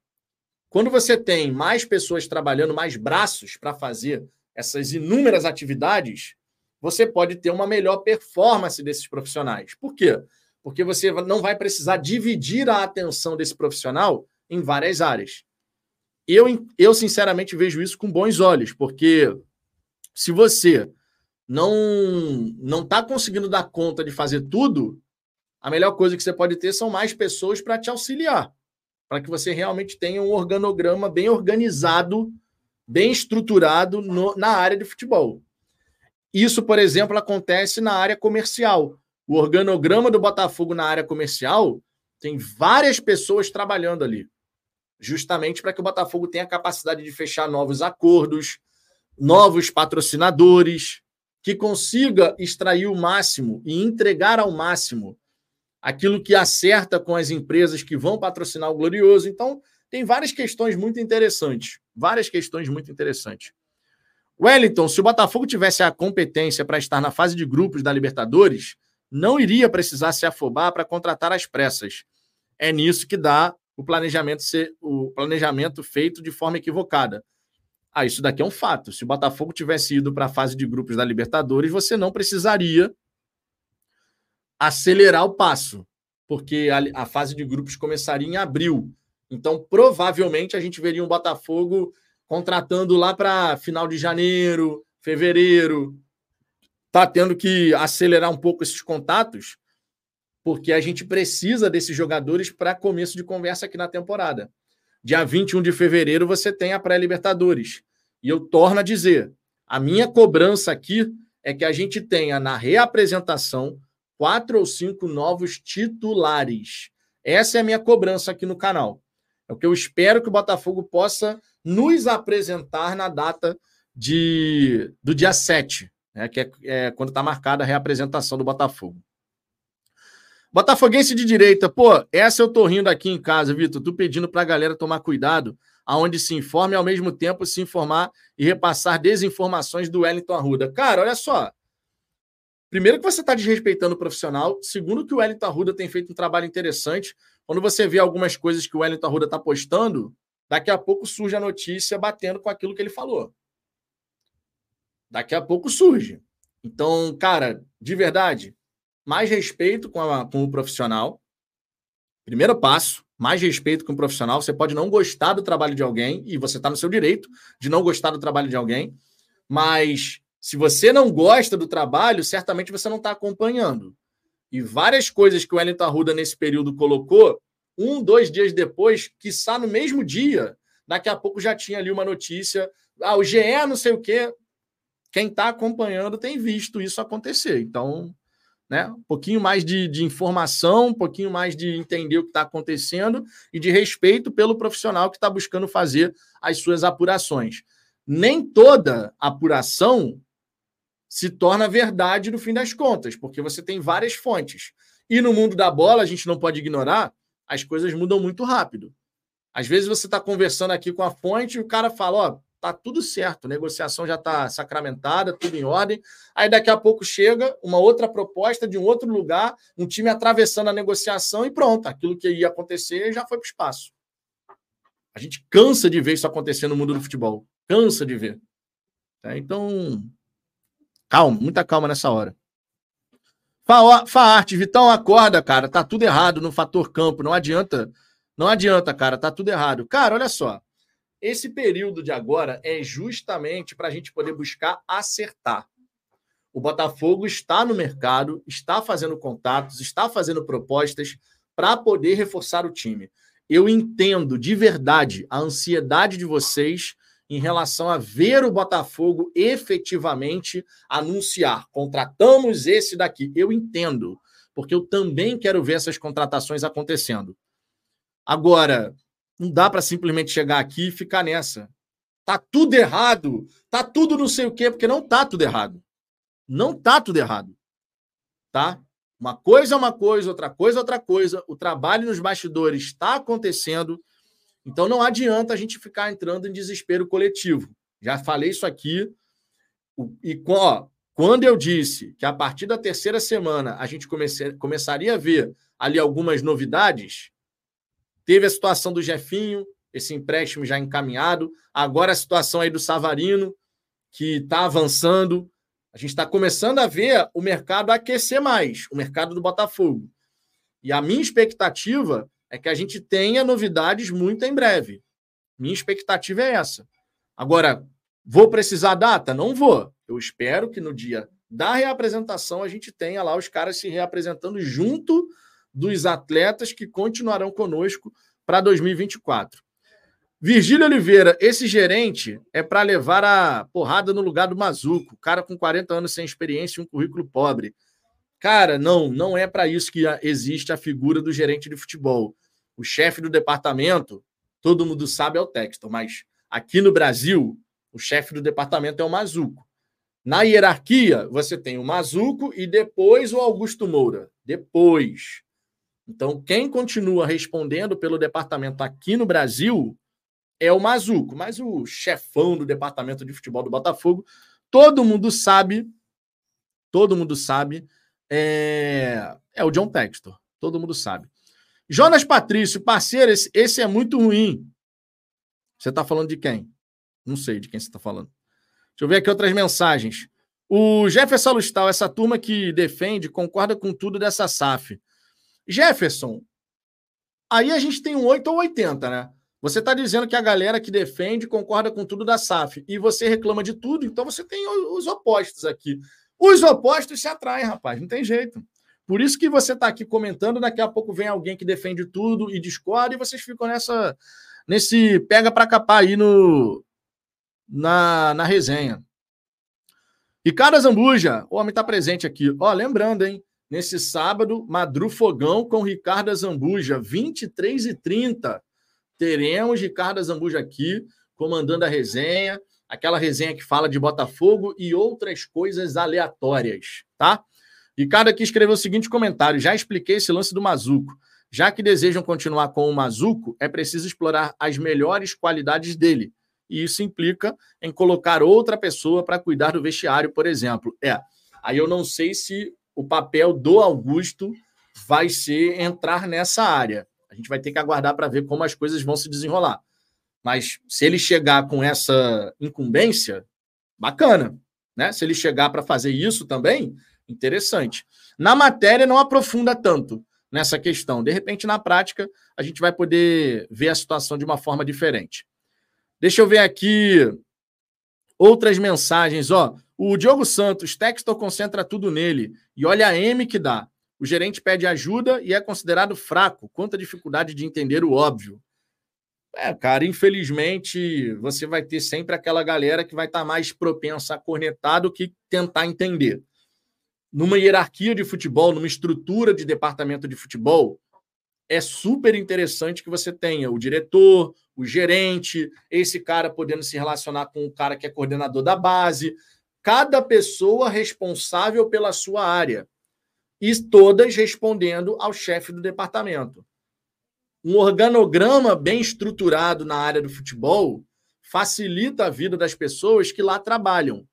Quando você tem mais pessoas trabalhando, mais braços para fazer essas inúmeras atividades, você pode ter uma melhor performance desses profissionais. Por quê? Porque você não vai precisar dividir a atenção desse profissional em várias áreas. Eu, eu sinceramente vejo isso com bons olhos, porque se você não não está conseguindo dar conta de fazer tudo, a melhor coisa que você pode ter são mais pessoas para te auxiliar, para que você realmente tenha um organograma bem organizado, bem estruturado no, na área de futebol. Isso, por exemplo, acontece na área comercial. O organograma do Botafogo na área comercial tem várias pessoas trabalhando ali, justamente para que o Botafogo tenha a capacidade de fechar novos acordos, novos patrocinadores, que consiga extrair o máximo e entregar ao máximo aquilo que acerta com as empresas que vão patrocinar o Glorioso. Então, tem várias questões muito interessantes. Várias questões muito interessantes. Wellington, se o Botafogo tivesse a competência para estar na fase de grupos da Libertadores, não iria precisar se afobar para contratar as pressas. É nisso que dá o planejamento ser o planejamento feito de forma equivocada. Ah, isso daqui é um fato. Se o Botafogo tivesse ido para a fase de grupos da Libertadores, você não precisaria acelerar o passo, porque a, a fase de grupos começaria em abril. Então, provavelmente, a gente veria um Botafogo contratando lá para final de janeiro, fevereiro. Tá tendo que acelerar um pouco esses contatos, porque a gente precisa desses jogadores para começo de conversa aqui na temporada. Dia 21 de fevereiro você tem a pré-Libertadores. E eu torno a dizer: a minha cobrança aqui é que a gente tenha na reapresentação quatro ou cinco novos titulares. Essa é a minha cobrança aqui no canal. É o que eu espero que o Botafogo possa nos apresentar na data de, do dia 7, né, que é, é quando está marcada a reapresentação do Botafogo. Botafoguense de direita, pô, essa eu tô rindo aqui em casa, Vitor. Tu pedindo para a galera tomar cuidado aonde se informe e ao mesmo tempo se informar e repassar desinformações do Wellington Arruda. Cara, olha só. Primeiro que você está desrespeitando o profissional. Segundo que o Wellington Arruda tem feito um trabalho interessante. Quando você vê algumas coisas que o Wellington Arruda está postando, daqui a pouco surge a notícia batendo com aquilo que ele falou. Daqui a pouco surge. Então, cara, de verdade, mais respeito com, a, com o profissional. Primeiro passo mais respeito com o profissional. Você pode não gostar do trabalho de alguém, e você está no seu direito de não gostar do trabalho de alguém, mas se você não gosta do trabalho, certamente você não está acompanhando. E várias coisas que o Wellington Arruda nesse período colocou, um, dois dias depois, está no mesmo dia, daqui a pouco já tinha ali uma notícia, ah, o GE não sei o quê. Quem está acompanhando tem visto isso acontecer. Então, né? Um pouquinho mais de, de informação, um pouquinho mais de entender o que está acontecendo e de respeito pelo profissional que está buscando fazer as suas apurações. Nem toda apuração se torna verdade no fim das contas, porque você tem várias fontes. E no mundo da bola, a gente não pode ignorar, as coisas mudam muito rápido. Às vezes você está conversando aqui com a fonte e o cara fala: Ó, tá tudo certo, negociação já está sacramentada, tudo em ordem. Aí daqui a pouco chega uma outra proposta de um outro lugar, um time atravessando a negociação e pronto, aquilo que ia acontecer já foi para o espaço. A gente cansa de ver isso acontecer no mundo do futebol, cansa de ver. Tá? Então, calma, muita calma nessa hora. Faarte, Vitão, acorda, cara, tá tudo errado no fator campo, não adianta, não adianta, cara, tá tudo errado. Cara, olha só, esse período de agora é justamente para a gente poder buscar acertar. O Botafogo está no mercado, está fazendo contatos, está fazendo propostas para poder reforçar o time. Eu entendo de verdade a ansiedade de vocês em relação a ver o Botafogo efetivamente anunciar: contratamos esse daqui. Eu entendo, porque eu também quero ver essas contratações acontecendo. Agora, não dá para simplesmente chegar aqui e ficar nessa. Tá tudo errado, tá tudo não sei o quê, porque não tá tudo errado. Não tá tudo errado. Tá? Uma coisa é uma coisa, outra coisa é outra coisa. O trabalho nos bastidores está acontecendo. Então não adianta a gente ficar entrando em desespero coletivo. Já falei isso aqui. E ó, quando eu disse que a partir da terceira semana a gente comece, começaria a ver ali algumas novidades, Teve a situação do Jefinho, esse empréstimo já encaminhado. Agora a situação aí do Savarino, que está avançando. A gente está começando a ver o mercado aquecer mais, o mercado do Botafogo. E a minha expectativa é que a gente tenha novidades muito em breve. Minha expectativa é essa. Agora, vou precisar data? Não vou. Eu espero que no dia da reapresentação a gente tenha lá os caras se reapresentando junto dos atletas que continuarão conosco para 2024. Virgílio Oliveira, esse gerente é para levar a porrada no lugar do Mazuco, cara com 40 anos sem experiência e um currículo pobre. Cara, não, não é para isso que existe a figura do gerente de futebol. O chefe do departamento, todo mundo sabe, é o Texton, mas aqui no Brasil, o chefe do departamento é o Mazuco. Na hierarquia, você tem o Mazuco e depois o Augusto Moura. Depois. Então, quem continua respondendo pelo departamento aqui no Brasil é o Mazuco, mas o chefão do departamento de futebol do Botafogo, todo mundo sabe, todo mundo sabe, é, é o John Textor. Todo mundo sabe. Jonas Patrício, parceiro, esse, esse é muito ruim. Você está falando de quem? Não sei de quem você está falando. Deixa eu ver aqui outras mensagens. O Jefferson Lustal, essa turma que defende, concorda com tudo dessa SAF. Jefferson, aí a gente tem um 8 ou 80, né? Você está dizendo que a galera que defende concorda com tudo da SAF e você reclama de tudo, então você tem os opostos aqui. Os opostos se atraem, rapaz, não tem jeito. Por isso que você está aqui comentando, daqui a pouco vem alguém que defende tudo e discorda e vocês ficam nessa nesse pega para capar aí no na, na resenha. Ricardo Zambuja, o homem está presente aqui. Ó, lembrando, hein? Nesse sábado, Madru Fogão com Ricardo Zambuja, 23 e 30 Teremos Ricardo Zambuja aqui, comandando a resenha, aquela resenha que fala de Botafogo e outras coisas aleatórias, tá? Ricardo aqui escreveu o seguinte comentário: já expliquei esse lance do Mazuco. Já que desejam continuar com o Mazuco, é preciso explorar as melhores qualidades dele. E isso implica em colocar outra pessoa para cuidar do vestiário, por exemplo. É. Aí eu não sei se o papel do Augusto vai ser entrar nessa área. A gente vai ter que aguardar para ver como as coisas vão se desenrolar. Mas se ele chegar com essa incumbência, bacana. Né? Se ele chegar para fazer isso também, interessante. Na matéria, não aprofunda tanto nessa questão. De repente, na prática, a gente vai poder ver a situação de uma forma diferente. Deixa eu ver aqui outras mensagens. Ó, o Diogo Santos, Textor concentra tudo nele. E olha a M que dá. O gerente pede ajuda e é considerado fraco. Quanta dificuldade de entender o óbvio. É, cara, infelizmente você vai ter sempre aquela galera que vai estar tá mais propensa a cornetar do que tentar entender. Numa hierarquia de futebol, numa estrutura de departamento de futebol, é super interessante que você tenha o diretor, o gerente, esse cara podendo se relacionar com o cara que é coordenador da base, cada pessoa responsável pela sua área e todas respondendo ao chefe do departamento. Um organograma bem estruturado na área do futebol facilita a vida das pessoas que lá trabalham.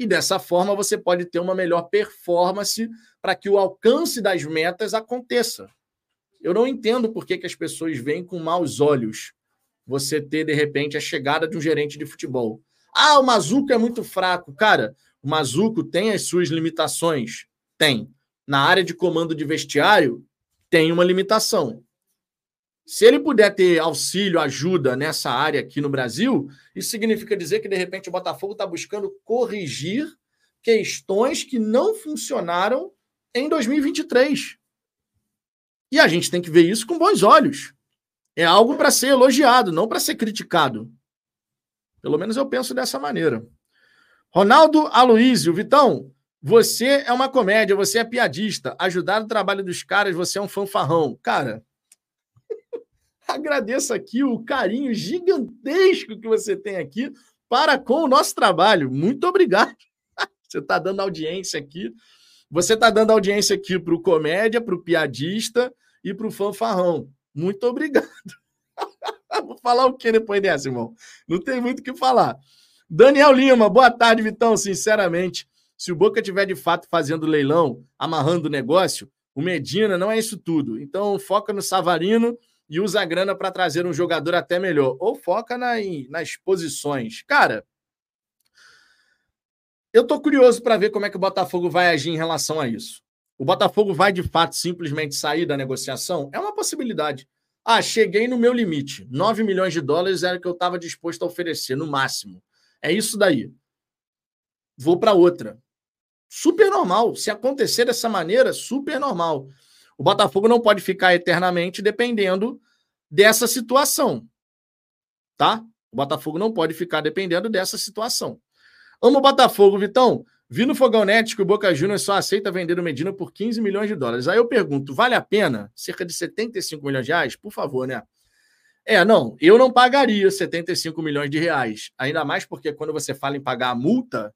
E dessa forma você pode ter uma melhor performance para que o alcance das metas aconteça. Eu não entendo por que, que as pessoas veem com maus olhos você ter, de repente, a chegada de um gerente de futebol. Ah, o Mazuco é muito fraco. Cara, o Mazuco tem as suas limitações? Tem na área de comando de vestiário tem uma limitação. Se ele puder ter auxílio, ajuda nessa área aqui no Brasil, isso significa dizer que, de repente, o Botafogo está buscando corrigir questões que não funcionaram em 2023. E a gente tem que ver isso com bons olhos. É algo para ser elogiado, não para ser criticado. Pelo menos eu penso dessa maneira. Ronaldo Aloísio, Vitão, você é uma comédia, você é piadista. Ajudar o trabalho dos caras, você é um fanfarrão. Cara, agradeço aqui o carinho gigantesco que você tem aqui para com o nosso trabalho. Muito obrigado. Você está dando audiência aqui. Você está dando audiência aqui para o comédia, para o piadista e para o fanfarrão. Muito obrigado. Vou falar o que depois dessa, irmão? Não tem muito o que falar. Daniel Lima, boa tarde, Vitão. Sinceramente, se o Boca tiver de fato fazendo leilão, amarrando o negócio, o Medina não é isso tudo. Então foca no Savarino e usa a grana para trazer um jogador até melhor. Ou foca na, nas posições. Cara, eu tô curioso para ver como é que o Botafogo vai agir em relação a isso. O Botafogo vai de fato simplesmente sair da negociação? É uma possibilidade. Ah, cheguei no meu limite. 9 milhões de dólares era o que eu estava disposto a oferecer, no máximo. É isso daí. Vou para outra. Super normal. Se acontecer dessa maneira, super normal. O Botafogo não pode ficar eternamente dependendo dessa situação. Tá? O Botafogo não pode ficar dependendo dessa situação. Amo o Botafogo, Vitão. Vi no Fogão Net que o Boca Juniors só aceita vender o Medina por 15 milhões de dólares. Aí eu pergunto, vale a pena? Cerca de 75 milhões de reais? Por favor, né? É, não, eu não pagaria 75 milhões de reais. Ainda mais porque quando você fala em pagar a multa,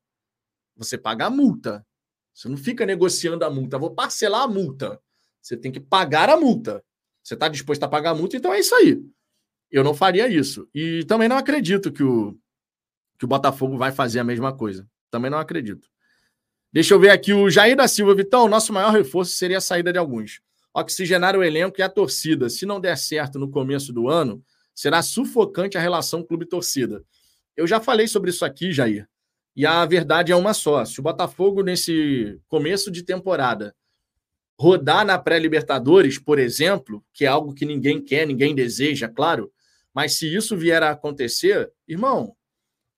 você paga a multa. Você não fica negociando a multa. Vou parcelar a multa. Você tem que pagar a multa. Você está disposto a pagar a multa, então é isso aí. Eu não faria isso. E também não acredito que o, que o Botafogo vai fazer a mesma coisa. Também não acredito. Deixa eu ver aqui o Jair da Silva. Vitão, nosso maior reforço seria a saída de alguns. Oxigenar o elenco e a torcida. Se não der certo no começo do ano, será sufocante a relação clube-torcida. Eu já falei sobre isso aqui, Jair. E a verdade é uma só. Se o Botafogo, nesse começo de temporada, rodar na pré-Libertadores, por exemplo, que é algo que ninguém quer, ninguém deseja, claro, mas se isso vier a acontecer, irmão,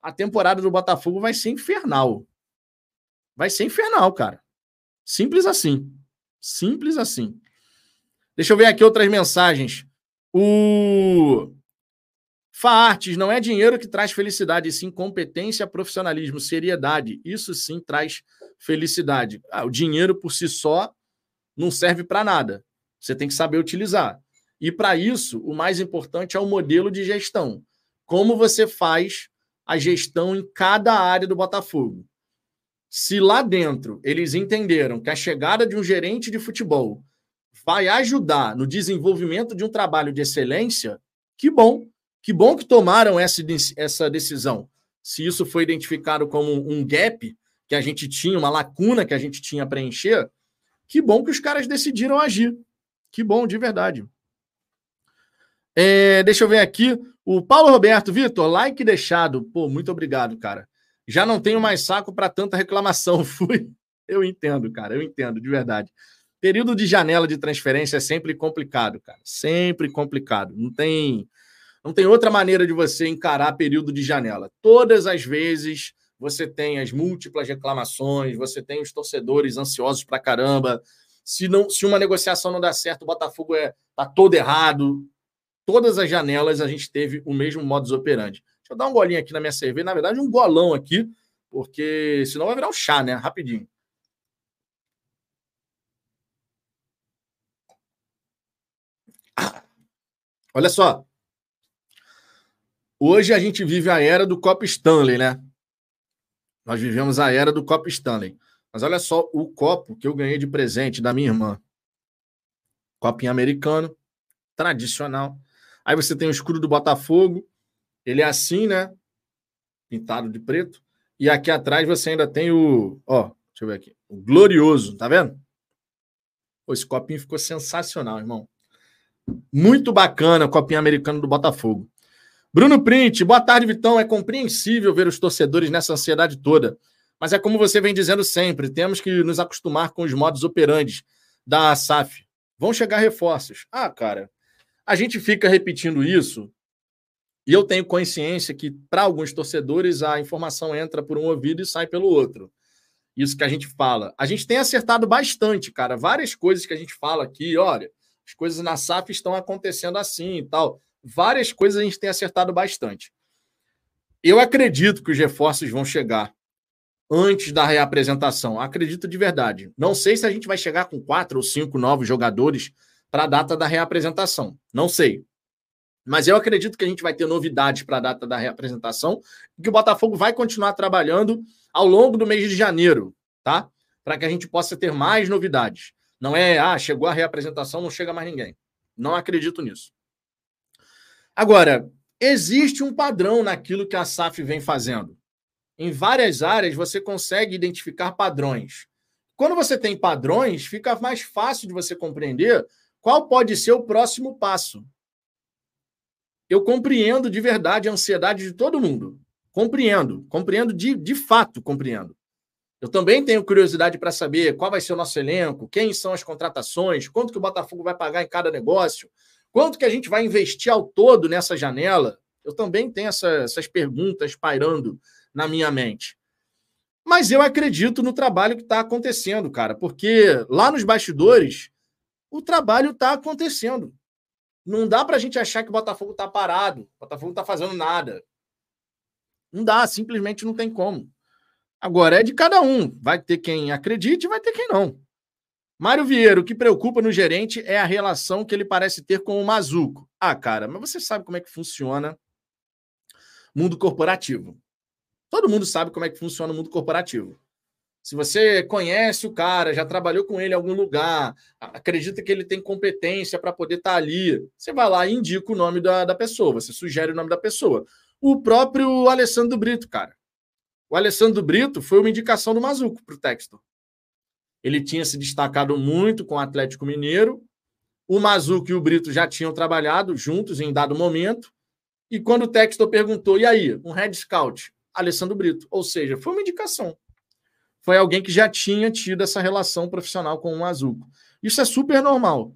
a temporada do Botafogo vai ser infernal. Vai ser infernal, cara. Simples assim. Simples assim. Deixa eu ver aqui outras mensagens. O Faartes não é dinheiro que traz felicidade, sim competência, profissionalismo, seriedade. Isso sim traz felicidade. Ah, o dinheiro por si só não serve para nada. Você tem que saber utilizar. E para isso, o mais importante é o modelo de gestão. Como você faz a gestão em cada área do Botafogo. Se lá dentro eles entenderam que a chegada de um gerente de futebol vai ajudar no desenvolvimento de um trabalho de excelência, que bom. Que bom que tomaram essa, essa decisão. Se isso foi identificado como um gap que a gente tinha, uma lacuna que a gente tinha a preencher, que bom que os caras decidiram agir. Que bom, de verdade. É, deixa eu ver aqui. O Paulo Roberto, Vitor, like deixado. Pô, muito obrigado, cara. Já não tenho mais saco para tanta reclamação. Fui. Eu entendo, cara, eu entendo, de verdade. Período de janela de transferência é sempre complicado, cara. Sempre complicado. Não tem, não tem outra maneira de você encarar período de janela. Todas as vezes você tem as múltiplas reclamações, você tem os torcedores ansiosos pra caramba. Se, não, se uma negociação não dá certo, o Botafogo é, tá todo errado. Todas as janelas a gente teve o mesmo modus operandi. Deixa eu dar um golinho aqui na minha cerveja. Na verdade, um golão aqui, porque senão vai virar um chá, né? Rapidinho. Olha só. Hoje a gente vive a era do Copa Stanley, né? Nós vivemos a era do Copa Stanley. Mas olha só o copo que eu ganhei de presente da minha irmã. Copinho americano, tradicional. Aí você tem o escudo do Botafogo, ele é assim, né? Pintado de preto. E aqui atrás você ainda tem o. Ó, deixa eu ver aqui. O glorioso, tá vendo? Esse copinho ficou sensacional, irmão. Muito bacana o copinho americano do Botafogo. Bruno Print, boa tarde, Vitão. É compreensível ver os torcedores nessa ansiedade toda. Mas é como você vem dizendo sempre: temos que nos acostumar com os modos operantes da SAF. Vão chegar reforços. Ah, cara, a gente fica repetindo isso e eu tenho consciência que, para alguns torcedores, a informação entra por um ouvido e sai pelo outro. Isso que a gente fala. A gente tem acertado bastante, cara. Várias coisas que a gente fala aqui, olha, as coisas na SAF estão acontecendo assim e tal. Várias coisas a gente tem acertado bastante. Eu acredito que os reforços vão chegar antes da reapresentação. Acredito de verdade. Não sei se a gente vai chegar com quatro ou cinco novos jogadores para a data da reapresentação. Não sei. Mas eu acredito que a gente vai ter novidades para a data da reapresentação e que o Botafogo vai continuar trabalhando ao longo do mês de janeiro, tá? Para que a gente possa ter mais novidades. Não é, ah, chegou a reapresentação, não chega mais ninguém. Não acredito nisso. Agora, existe um padrão naquilo que a SAF vem fazendo. Em várias áreas você consegue identificar padrões. Quando você tem padrões, fica mais fácil de você compreender qual pode ser o próximo passo eu compreendo de verdade a ansiedade de todo mundo. Compreendo, compreendo de, de fato, compreendo. Eu também tenho curiosidade para saber qual vai ser o nosso elenco, quem são as contratações, quanto que o Botafogo vai pagar em cada negócio, quanto que a gente vai investir ao todo nessa janela. Eu também tenho essa, essas perguntas pairando na minha mente. Mas eu acredito no trabalho que está acontecendo, cara, porque lá nos bastidores o trabalho está acontecendo. Não dá para a gente achar que o Botafogo está parado, o Botafogo não está fazendo nada. Não dá, simplesmente não tem como. Agora é de cada um. Vai ter quem acredite, vai ter quem não. Mário Vieira, o que preocupa no gerente é a relação que ele parece ter com o Mazuco. Ah, cara, mas você sabe como é que funciona mundo corporativo. Todo mundo sabe como é que funciona o mundo corporativo. Se você conhece o cara, já trabalhou com ele em algum lugar, acredita que ele tem competência para poder estar tá ali, você vai lá e indica o nome da, da pessoa, você sugere o nome da pessoa. O próprio Alessandro Brito, cara. O Alessandro Brito foi uma indicação do Mazuco para o Textor. Ele tinha se destacado muito com o Atlético Mineiro. O Mazuco e o Brito já tinham trabalhado juntos em dado momento. E quando o Textor perguntou, e aí, um head scout? Alessandro Brito. Ou seja, foi uma indicação foi alguém que já tinha tido essa relação profissional com o Mazuco. Isso é super normal.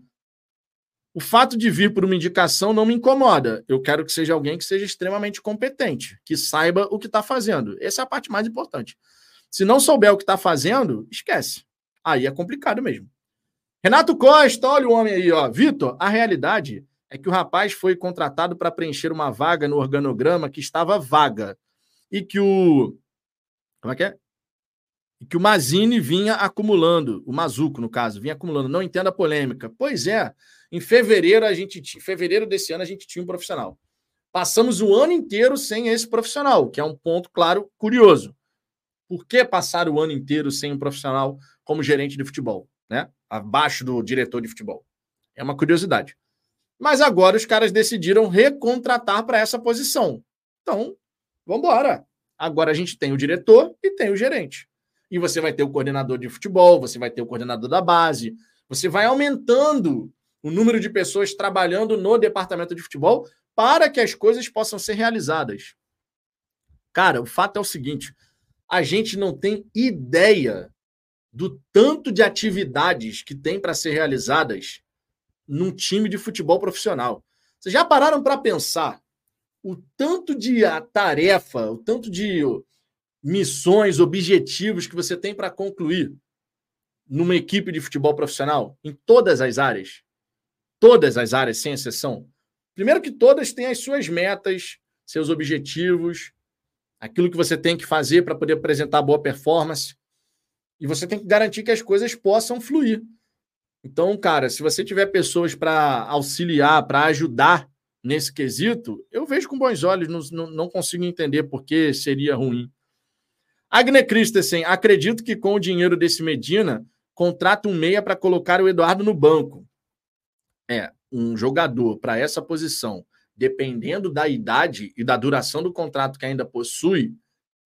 O fato de vir por uma indicação não me incomoda. Eu quero que seja alguém que seja extremamente competente, que saiba o que está fazendo. Essa é a parte mais importante. Se não souber o que está fazendo, esquece. Aí é complicado mesmo. Renato Costa, olha o homem aí, ó. Vitor, a realidade é que o rapaz foi contratado para preencher uma vaga no organograma que estava vaga. E que o. Como é que é? e que o Mazini vinha acumulando, o Mazuco, no caso, vinha acumulando. Não entenda a polêmica. Pois é, em fevereiro, a gente, em fevereiro desse ano, a gente tinha um profissional. Passamos o ano inteiro sem esse profissional, que é um ponto, claro, curioso. Por que passar o ano inteiro sem um profissional como gerente de futebol, né? Abaixo do diretor de futebol. É uma curiosidade. Mas agora os caras decidiram recontratar para essa posição. Então, vamos embora. Agora a gente tem o diretor e tem o gerente e você vai ter o coordenador de futebol, você vai ter o coordenador da base, você vai aumentando o número de pessoas trabalhando no departamento de futebol para que as coisas possam ser realizadas. Cara, o fato é o seguinte: a gente não tem ideia do tanto de atividades que tem para ser realizadas num time de futebol profissional. Vocês já pararam para pensar o tanto de tarefa, o tanto de missões, objetivos que você tem para concluir numa equipe de futebol profissional, em todas as áreas. Todas as áreas, sem exceção. Primeiro que todas têm as suas metas, seus objetivos, aquilo que você tem que fazer para poder apresentar boa performance. E você tem que garantir que as coisas possam fluir. Então, cara, se você tiver pessoas para auxiliar, para ajudar nesse quesito, eu vejo com bons olhos, não, não consigo entender por que seria ruim. Agne Christensen, acredito que com o dinheiro desse Medina, contrata um meia para colocar o Eduardo no banco. É, um jogador para essa posição, dependendo da idade e da duração do contrato que ainda possui,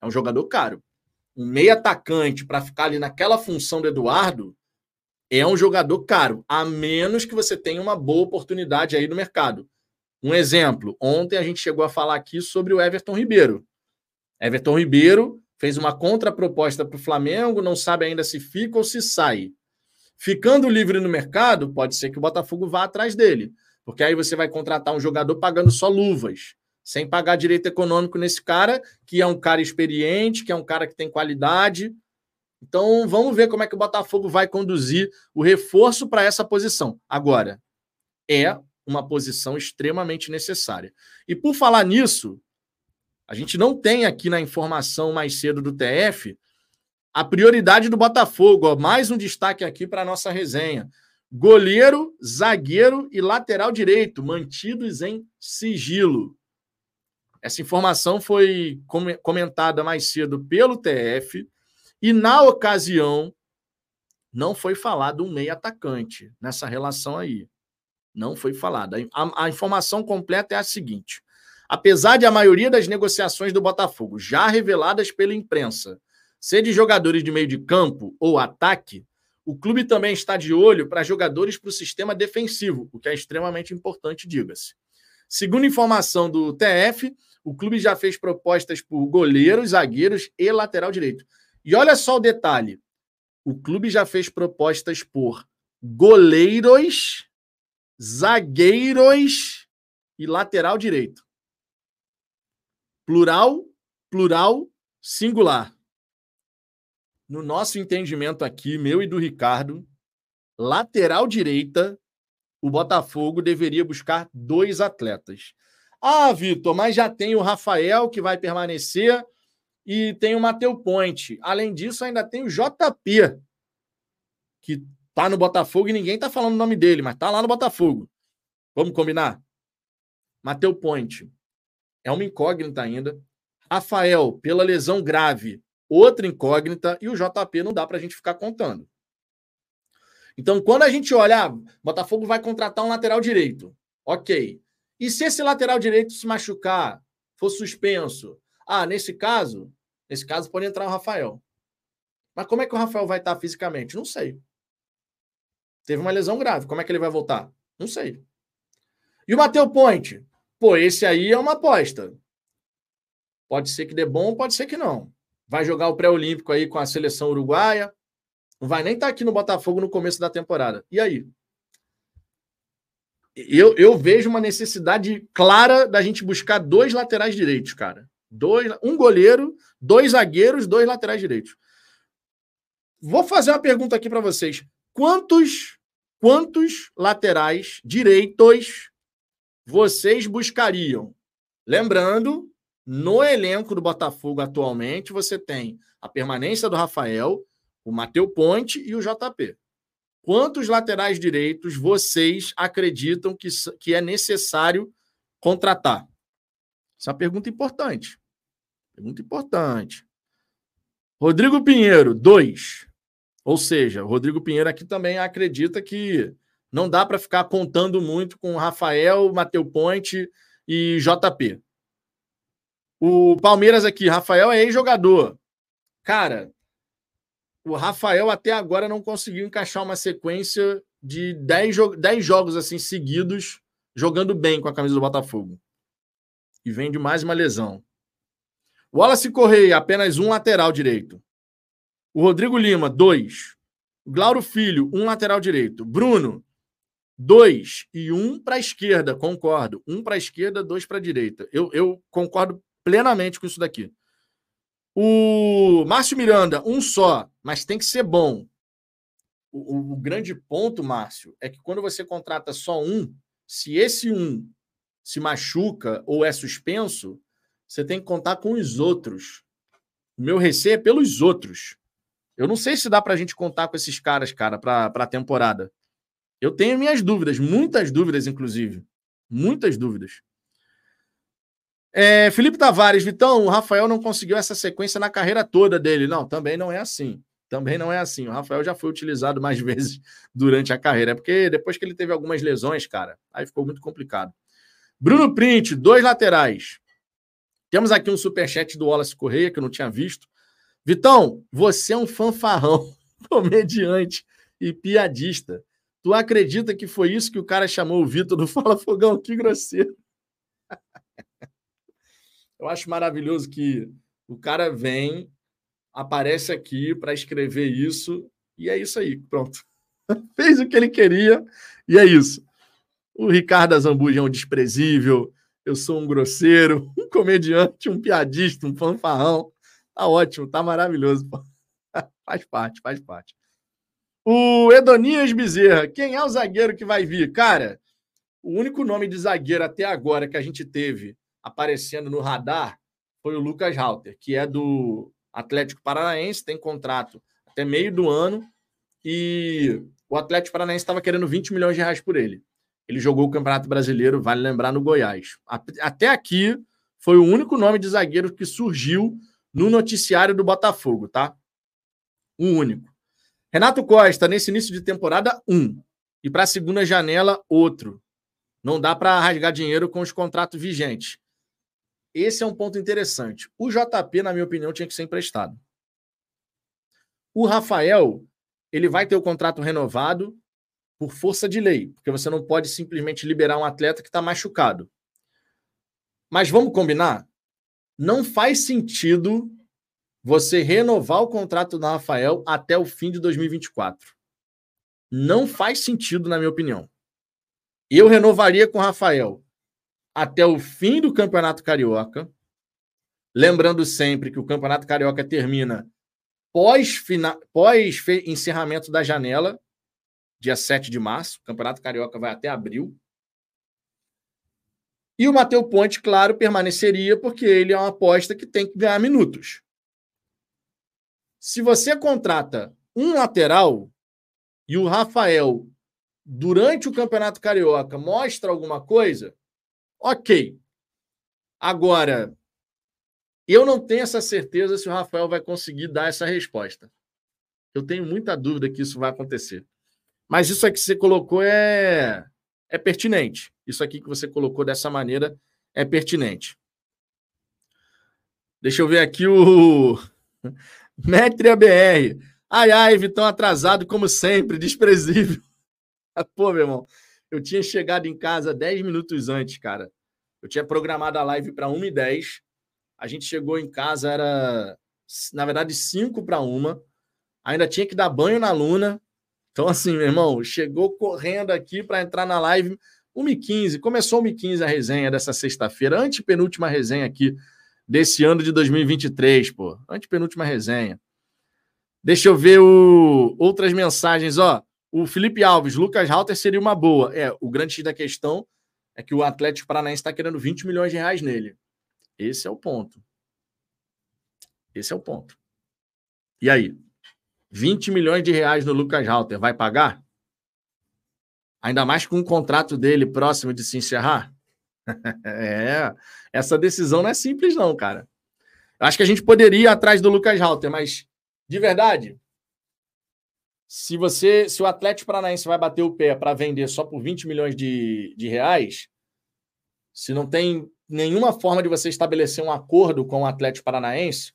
é um jogador caro. Um meia atacante para ficar ali naquela função do Eduardo é um jogador caro, a menos que você tenha uma boa oportunidade aí no mercado. Um exemplo, ontem a gente chegou a falar aqui sobre o Everton Ribeiro. Everton Ribeiro fez uma contraproposta para o Flamengo, não sabe ainda se fica ou se sai. Ficando livre no mercado, pode ser que o Botafogo vá atrás dele, porque aí você vai contratar um jogador pagando só luvas, sem pagar direito econômico nesse cara, que é um cara experiente, que é um cara que tem qualidade. Então, vamos ver como é que o Botafogo vai conduzir o reforço para essa posição. Agora, é uma posição extremamente necessária. E por falar nisso, a gente não tem aqui na informação mais cedo do TF a prioridade do Botafogo. Ó, mais um destaque aqui para a nossa resenha. Goleiro, zagueiro e lateral direito, mantidos em sigilo. Essa informação foi comentada mais cedo pelo TF e, na ocasião, não foi falado um meio atacante nessa relação aí. Não foi falado. A, a informação completa é a seguinte: Apesar de a maioria das negociações do Botafogo já reveladas pela imprensa ser de jogadores de meio de campo ou ataque, o clube também está de olho para jogadores para o sistema defensivo, o que é extremamente importante, diga-se. Segundo informação do TF, o clube já fez propostas por goleiros, zagueiros e lateral direito. E olha só o detalhe: o clube já fez propostas por goleiros, zagueiros e lateral direito. Plural, plural, singular. No nosso entendimento aqui, meu e do Ricardo, lateral direita, o Botafogo deveria buscar dois atletas. Ah, Vitor, mas já tem o Rafael que vai permanecer e tem o Mateu Ponte. Além disso, ainda tem o JP, que tá no Botafogo e ninguém tá falando o nome dele, mas tá lá no Botafogo. Vamos combinar? Mateu Ponte é uma incógnita ainda. Rafael, pela lesão grave, outra incógnita, e o JP não dá para a gente ficar contando. Então, quando a gente olha, ah, Botafogo vai contratar um lateral direito. Ok. E se esse lateral direito se machucar, for suspenso? Ah, nesse caso, nesse caso pode entrar o Rafael. Mas como é que o Rafael vai estar fisicamente? Não sei. Teve uma lesão grave. Como é que ele vai voltar? Não sei. E o Matheus Ponte? Pô, esse aí é uma aposta. Pode ser que dê bom, pode ser que não. Vai jogar o pré-olímpico aí com a seleção uruguaia. Não vai nem estar tá aqui no Botafogo no começo da temporada. E aí? Eu, eu vejo uma necessidade clara da gente buscar dois laterais direitos, cara. Dois, um goleiro, dois zagueiros, dois laterais direitos. Vou fazer uma pergunta aqui para vocês. Quantos quantos laterais direitos vocês buscariam? Lembrando, no elenco do Botafogo atualmente, você tem a permanência do Rafael, o Matheus Ponte e o JP. Quantos laterais direitos vocês acreditam que, que é necessário contratar? Essa é uma pergunta importante. Pergunta importante. Rodrigo Pinheiro, dois. Ou seja, o Rodrigo Pinheiro aqui também acredita que não dá para ficar contando muito com Rafael, Matheus Ponte e JP. O Palmeiras aqui, Rafael é ex-jogador. Cara, o Rafael até agora não conseguiu encaixar uma sequência de 10, jo 10 jogos assim seguidos jogando bem com a camisa do Botafogo. E vem de mais uma lesão. Wallace Correia, apenas um lateral direito. O Rodrigo Lima, dois. O Glauro Filho, um lateral direito. Bruno, dois. E um para a esquerda, concordo. Um para a esquerda, dois para a direita. Eu, eu concordo plenamente com isso daqui. O Márcio Miranda, um só, mas tem que ser bom. O, o, grande ponto, Márcio, é que quando você contrata só um, se esse um se machuca ou é suspenso, você tem que contar com os outros. O meu receio é pelos outros. Eu não sei se dá para a gente contar com esses caras, cara, para a temporada. Eu tenho minhas dúvidas, muitas dúvidas, inclusive. Muitas dúvidas. É, Felipe Tavares, Vitão, o Rafael não conseguiu essa sequência na carreira toda dele. Não, também não é assim. Também não é assim. O Rafael já foi utilizado mais vezes durante a carreira. É porque depois que ele teve algumas lesões, cara, aí ficou muito complicado. Bruno Print, dois laterais. Temos aqui um superchat do Wallace Correia, que eu não tinha visto. Vitão, você é um fanfarrão, comediante e piadista. Tu acredita que foi isso que o cara chamou o Vitor do Fala Fogão? Que grosseiro. Eu acho maravilhoso que o cara vem, aparece aqui para escrever isso, e é isso aí, pronto. Fez o que ele queria, e é isso. O Ricardo Azambuja é um desprezível, eu sou um grosseiro, um comediante, um piadista, um fanfarrão. Tá ótimo, tá maravilhoso. faz parte, faz parte. O Edonias Bezerra, quem é o zagueiro que vai vir? Cara, o único nome de zagueiro até agora que a gente teve aparecendo no radar foi o Lucas Halter, que é do Atlético Paranaense, tem contrato até meio do ano e o Atlético Paranaense estava querendo 20 milhões de reais por ele. Ele jogou o Campeonato Brasileiro, vale lembrar, no Goiás. Até aqui foi o único nome de zagueiro que surgiu no noticiário do Botafogo, tá? O único. Renato Costa, nesse início de temporada, um. E para a segunda janela, outro. Não dá para rasgar dinheiro com os contratos vigentes. Esse é um ponto interessante. O JP, na minha opinião, tinha que ser emprestado. O Rafael, ele vai ter o contrato renovado por força de lei, porque você não pode simplesmente liberar um atleta que está machucado. Mas vamos combinar? não faz sentido você renovar o contrato do Rafael até o fim de 2024. Não faz sentido, na minha opinião. Eu renovaria com o Rafael até o fim do Campeonato Carioca. Lembrando sempre que o Campeonato Carioca termina pós, pós encerramento da janela, dia 7 de março. O Campeonato Carioca vai até abril. E o Matheus Ponte, claro, permaneceria porque ele é uma aposta que tem que ganhar minutos. Se você contrata um lateral e o Rafael, durante o Campeonato Carioca, mostra alguma coisa, ok. Agora, Eu não tenho essa certeza se o Rafael vai conseguir dar essa resposta. Eu tenho muita dúvida que isso vai acontecer. Mas isso aqui que você colocou é, é pertinente. Isso aqui que você colocou dessa maneira é pertinente. Deixa eu ver aqui o Metria BR. Ai, ai, Vitão atrasado como sempre, desprezível. Pô, meu irmão, eu tinha chegado em casa 10 minutos antes, cara. Eu tinha programado a live para 1h10. A gente chegou em casa, era, na verdade, 5 para 1. Ainda tinha que dar banho na Luna. Então, assim, meu irmão, chegou correndo aqui para entrar na live 1h15. Começou 1h15 a resenha dessa sexta-feira, antepenúltima resenha aqui desse ano de 2023, pô. Antepenúltima resenha. Deixa eu ver o... outras mensagens, ó. O Felipe Alves, Lucas Halter seria uma boa. É, o grande da questão é que o Atlético Paranaense está querendo 20 milhões de reais nele. Esse é o ponto. Esse é o ponto. E aí? 20 milhões de reais no Lucas Halter, vai pagar? Ainda mais com o contrato dele próximo de se encerrar? é, essa decisão não é simples, não, cara. Acho que a gente poderia ir atrás do Lucas Halter, mas de verdade, se você, se o Atlético Paranaense vai bater o pé para vender só por 20 milhões de, de reais, se não tem nenhuma forma de você estabelecer um acordo com o Atlético Paranaense,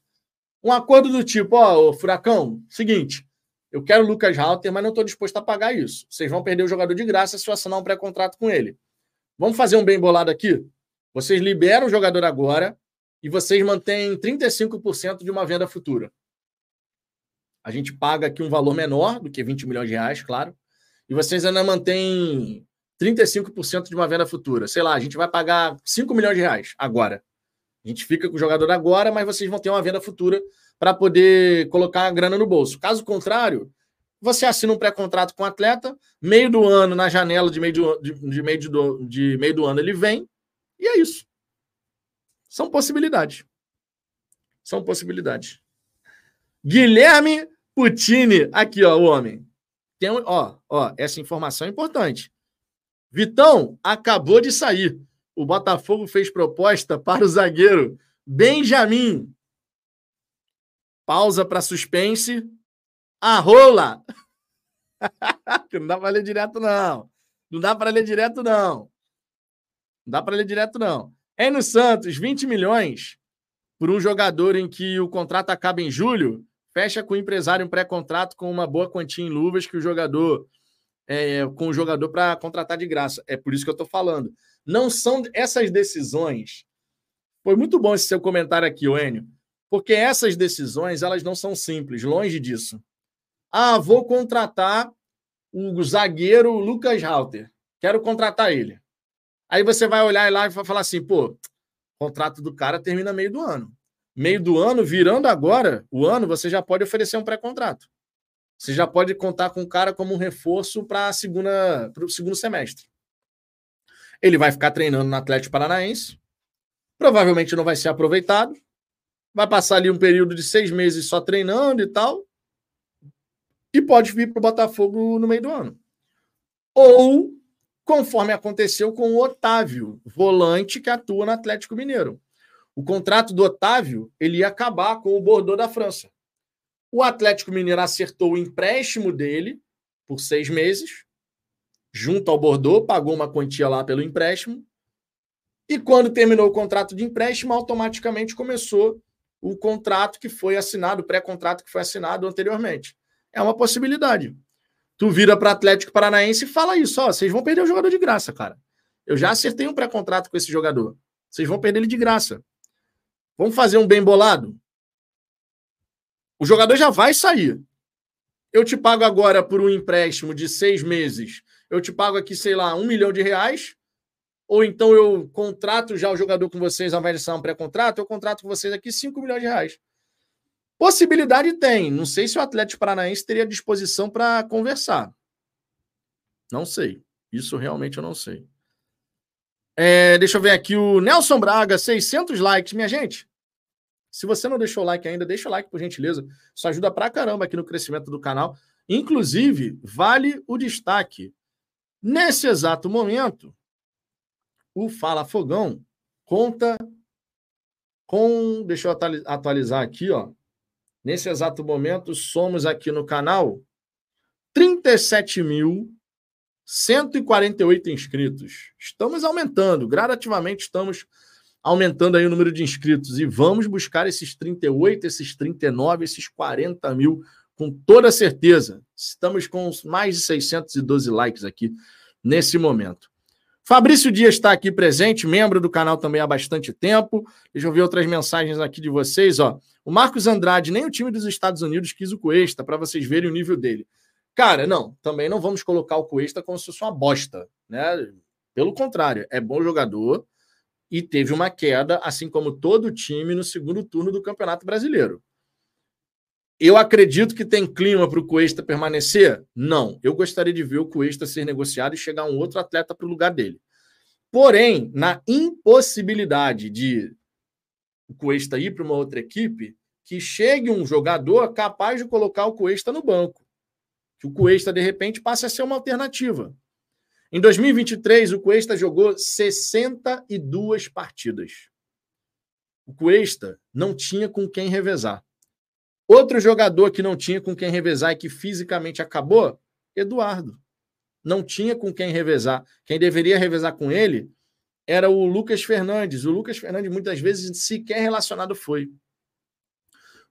um acordo do tipo, ó, Furacão, seguinte, eu quero o Lucas Halter, mas não estou disposto a pagar isso. Vocês vão perder o jogador de graça se eu assinar um pré-contrato com ele. Vamos fazer um bem bolado aqui? Vocês liberam o jogador agora e vocês mantêm 35% de uma venda futura. A gente paga aqui um valor menor do que 20 milhões de reais, claro. E vocês ainda mantêm 35% de uma venda futura. Sei lá, a gente vai pagar 5 milhões de reais agora. A gente fica com o jogador agora, mas vocês vão ter uma venda futura para poder colocar a grana no bolso. Caso contrário, você assina um pré-contrato com o atleta, meio do ano, na janela de meio do, de, de, meio do, de meio do ano, ele vem, e é isso. São possibilidades. São possibilidades. Guilherme Putini, aqui, ó, o homem. Tem, ó, ó, essa informação é importante. Vitão acabou de sair. O Botafogo fez proposta para o zagueiro Benjamin. Pausa para suspense. A rola. não dá para ler direto, não. Não dá para ler direto, não. Não dá para ler direto, não. É no Santos, 20 milhões por um jogador em que o contrato acaba em julho fecha com o empresário um pré-contrato com uma boa quantia em luvas que o jogador é, com o jogador para contratar de graça. É por isso que eu estou falando. Não são essas decisões. Foi muito bom esse seu comentário aqui, Enio, porque essas decisões elas não são simples, longe disso. Ah, vou contratar o zagueiro Lucas Halter. Quero contratar ele. Aí você vai olhar lá e vai falar assim, pô, o contrato do cara termina meio do ano meio do ano, virando agora o ano, você já pode oferecer um pré-contrato. Você já pode contar com o cara como um reforço para o segundo semestre. Ele vai ficar treinando no Atlético Paranaense, provavelmente não vai ser aproveitado, vai passar ali um período de seis meses só treinando e tal, e pode vir para o Botafogo no meio do ano. Ou, conforme aconteceu com o Otávio, volante que atua no Atlético Mineiro. O contrato do Otávio ele ia acabar com o Bordeaux da França. O Atlético Mineiro acertou o empréstimo dele por seis meses, junto ao Bordeaux, pagou uma quantia lá pelo empréstimo. E quando terminou o contrato de empréstimo, automaticamente começou o contrato que foi assinado, o pré-contrato que foi assinado anteriormente. É uma possibilidade. Tu vira para Atlético Paranaense e fala isso: ó, vocês vão perder o jogador de graça, cara. Eu já acertei um pré-contrato com esse jogador. Vocês vão perder ele de graça. Vamos fazer um bem bolado? O jogador já vai sair. Eu te pago agora por um empréstimo de seis meses. Eu te pago aqui, sei lá, um milhão de reais. Ou então eu contrato já o jogador com vocês, ao invés de um pré-contrato, eu contrato com vocês aqui 5 milhões de reais. Possibilidade tem. Não sei se o Atlético Paranaense teria disposição para conversar. Não sei. Isso realmente eu não sei. É, deixa eu ver aqui o Nelson Braga, 600 likes. Minha gente, se você não deixou o like ainda, deixa o like, por gentileza. Isso ajuda pra caramba aqui no crescimento do canal. Inclusive, vale o destaque. Nesse exato momento, o Fala Fogão conta com. Deixa eu atualizar aqui, ó. Nesse exato momento, somos aqui no canal 37.148 inscritos. Estamos aumentando, gradativamente estamos aumentando aí o número de inscritos e vamos buscar esses 38, esses 39, esses 40 mil com toda certeza. Estamos com mais de 612 likes aqui nesse momento. Fabrício Dias está aqui presente, membro do canal também há bastante tempo. Deixa eu ver outras mensagens aqui de vocês. Ó. O Marcos Andrade, nem o time dos Estados Unidos quis o Cuesta, para vocês verem o nível dele. Cara, não, também não vamos colocar o Cuesta como se fosse uma bosta. Né? Pelo contrário, é bom jogador e teve uma queda, assim como todo o time, no segundo turno do Campeonato Brasileiro. Eu acredito que tem clima para o Cuesta permanecer? Não. Eu gostaria de ver o Cuesta ser negociado e chegar um outro atleta para o lugar dele. Porém, na impossibilidade de o Cuesta ir para uma outra equipe, que chegue um jogador capaz de colocar o Cuesta no banco. Que o Cuesta, de repente, passe a ser uma alternativa. Em 2023, o Cuesta jogou 62 partidas. O Cuesta não tinha com quem revezar. Outro jogador que não tinha com quem revezar e que fisicamente acabou, Eduardo. Não tinha com quem revezar. Quem deveria revezar com ele era o Lucas Fernandes. O Lucas Fernandes muitas vezes sequer relacionado foi.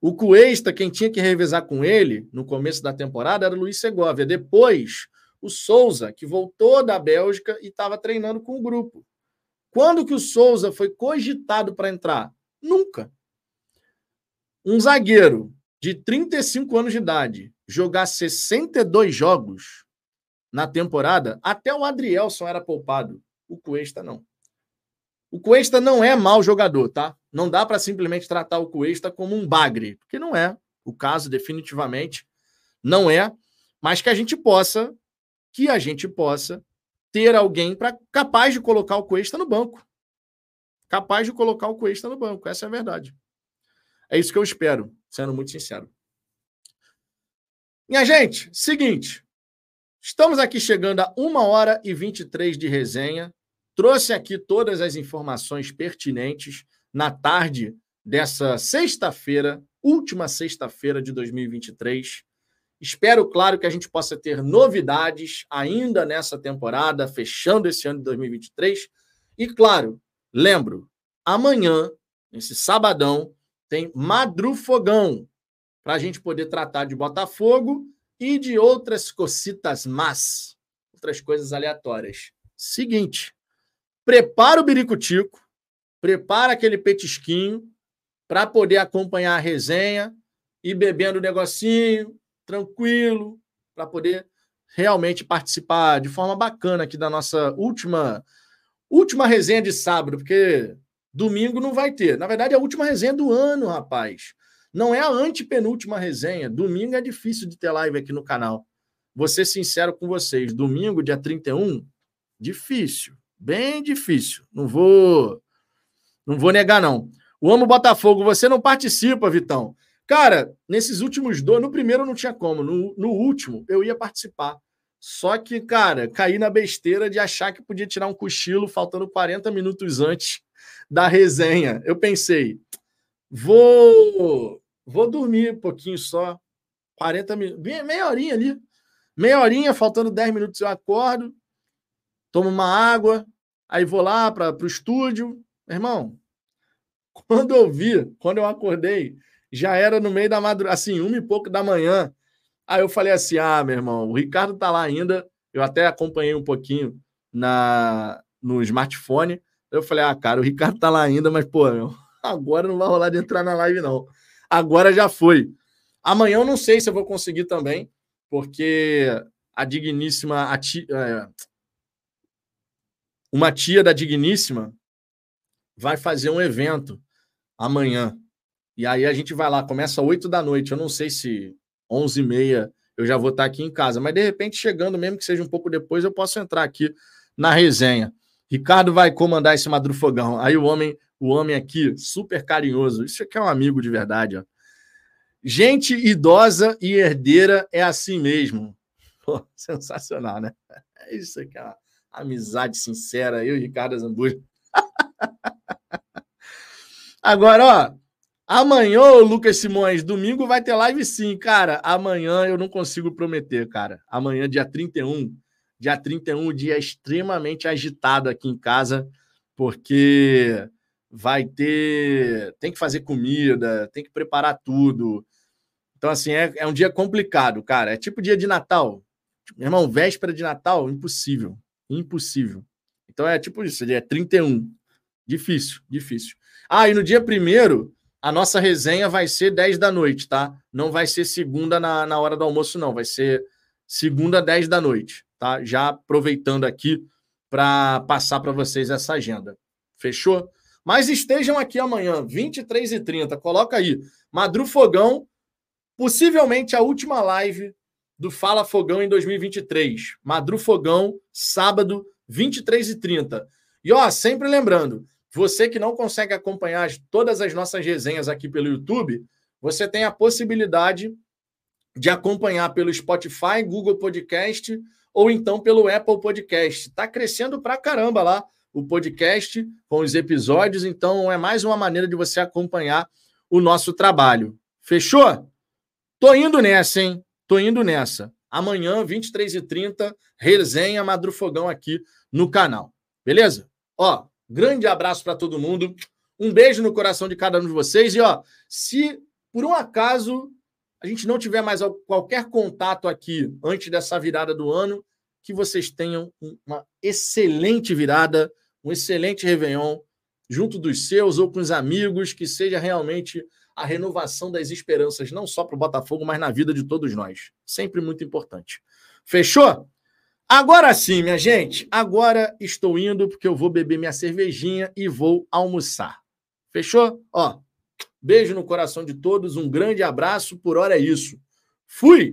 O Cuesta, quem tinha que revezar com ele no começo da temporada era o Luiz Segovia. Depois, o Souza, que voltou da Bélgica e estava treinando com o grupo. Quando que o Souza foi cogitado para entrar? Nunca. Um zagueiro de 35 anos de idade jogar 62 jogos na temporada, até o Adrielson era poupado. O Cuesta não. O Cuesta não é mau jogador, tá? Não dá para simplesmente tratar o Cuesta como um bagre, porque não é. O caso definitivamente não é, mas que a gente possa que a gente possa ter alguém para capaz de colocar o Cuesta no banco. Capaz de colocar o Cuesta no banco, essa é a verdade. É isso que eu espero, sendo muito sincero. Minha gente, seguinte. Estamos aqui chegando a 1 hora e 23 de resenha. Trouxe aqui todas as informações pertinentes na tarde dessa sexta-feira, última sexta-feira de 2023. Espero, claro, que a gente possa ter novidades ainda nessa temporada, fechando esse ano de 2023. E, claro, lembro, amanhã, nesse sabadão, tem Madrufogão, para a gente poder tratar de Botafogo e de outras cocitas más, outras coisas aleatórias. Seguinte, prepara o biricutico, prepara aquele petisquinho para poder acompanhar a resenha e bebendo o negocinho, tranquilo, para poder realmente participar de forma bacana aqui da nossa última última resenha de sábado, porque Domingo não vai ter. Na verdade, é a última resenha do ano, rapaz. Não é a antepenúltima resenha. Domingo é difícil de ter live aqui no canal. Vou ser sincero com vocês. Domingo, dia 31, difícil. Bem difícil. Não vou. Não vou negar, não. O Amo Botafogo, você não participa, Vitão. Cara, nesses últimos dois, no primeiro não tinha como, no, no último eu ia participar. Só que, cara, caí na besteira de achar que podia tirar um cochilo faltando 40 minutos antes da resenha. Eu pensei, vou vou dormir um pouquinho só, 40 minutos, meia horinha ali. Meia horinha, faltando 10 minutos eu acordo, tomo uma água, aí vou lá para o estúdio. Irmão, quando eu vi, quando eu acordei, já era no meio da madrugada, assim, uma e pouco da manhã. Aí eu falei assim: ah, meu irmão, o Ricardo tá lá ainda. Eu até acompanhei um pouquinho na no smartphone. Eu falei, ah, cara, o Ricardo tá lá ainda, mas, pô, meu, agora não vai rolar de entrar na live, não. Agora já foi. Amanhã eu não sei se eu vou conseguir também, porque a digníssima. É, uma tia da digníssima vai fazer um evento amanhã. E aí a gente vai lá, começa às 8 da noite. Eu não sei se 11 e meia eu já vou estar aqui em casa, mas de repente, chegando, mesmo que seja um pouco depois, eu posso entrar aqui na resenha. Ricardo vai comandar esse madrufogão. Aí o homem, o homem aqui, super carinhoso. Isso aqui é um amigo de verdade, ó. Gente idosa e herdeira é assim mesmo. Pô, sensacional, né? É isso aqui, ó. Amizade sincera, eu e Ricardo Zambuja. Agora, ó, amanhã, Lucas Simões, domingo vai ter live sim, cara. Amanhã eu não consigo prometer, cara. Amanhã, dia 31, dia 31, dia extremamente agitado aqui em casa, porque vai ter. Tem que fazer comida, tem que preparar tudo. Então, assim, é, é um dia complicado, cara. É tipo dia de Natal. Meu irmão, véspera de Natal, impossível. Impossível. Então é tipo isso, ele é 31. Difícil, difícil. Ah, e no dia primeiro, a nossa resenha vai ser 10 da noite, tá? Não vai ser segunda na, na hora do almoço, não. Vai ser segunda, 10 da noite, tá? Já aproveitando aqui para passar para vocês essa agenda. Fechou? Mas estejam aqui amanhã, 23h30. Coloca aí. Madru Fogão, possivelmente a última live do Fala Fogão em 2023. Madru Fogão, sábado, 23h30. E ó, sempre lembrando, você que não consegue acompanhar todas as nossas resenhas aqui pelo YouTube, você tem a possibilidade de acompanhar pelo Spotify, Google Podcast ou então pelo Apple Podcast. Está crescendo pra caramba lá o podcast com os episódios, então é mais uma maneira de você acompanhar o nosso trabalho. Fechou? Tô indo nessa, hein? Tô indo nessa. Amanhã, 23h30, resenha Madrufogão aqui no canal. Beleza? Ó, grande abraço para todo mundo. Um beijo no coração de cada um de vocês. E, ó, se por um acaso a gente não tiver mais qualquer contato aqui antes dessa virada do ano, que vocês tenham uma excelente virada, um excelente Réveillon, junto dos seus ou com os amigos, que seja realmente a renovação das esperanças, não só para o Botafogo, mas na vida de todos nós. Sempre muito importante. Fechou? Agora sim, minha gente. Agora estou indo porque eu vou beber minha cervejinha e vou almoçar. Fechou? Ó, beijo no coração de todos, um grande abraço. Por hora é isso. Fui!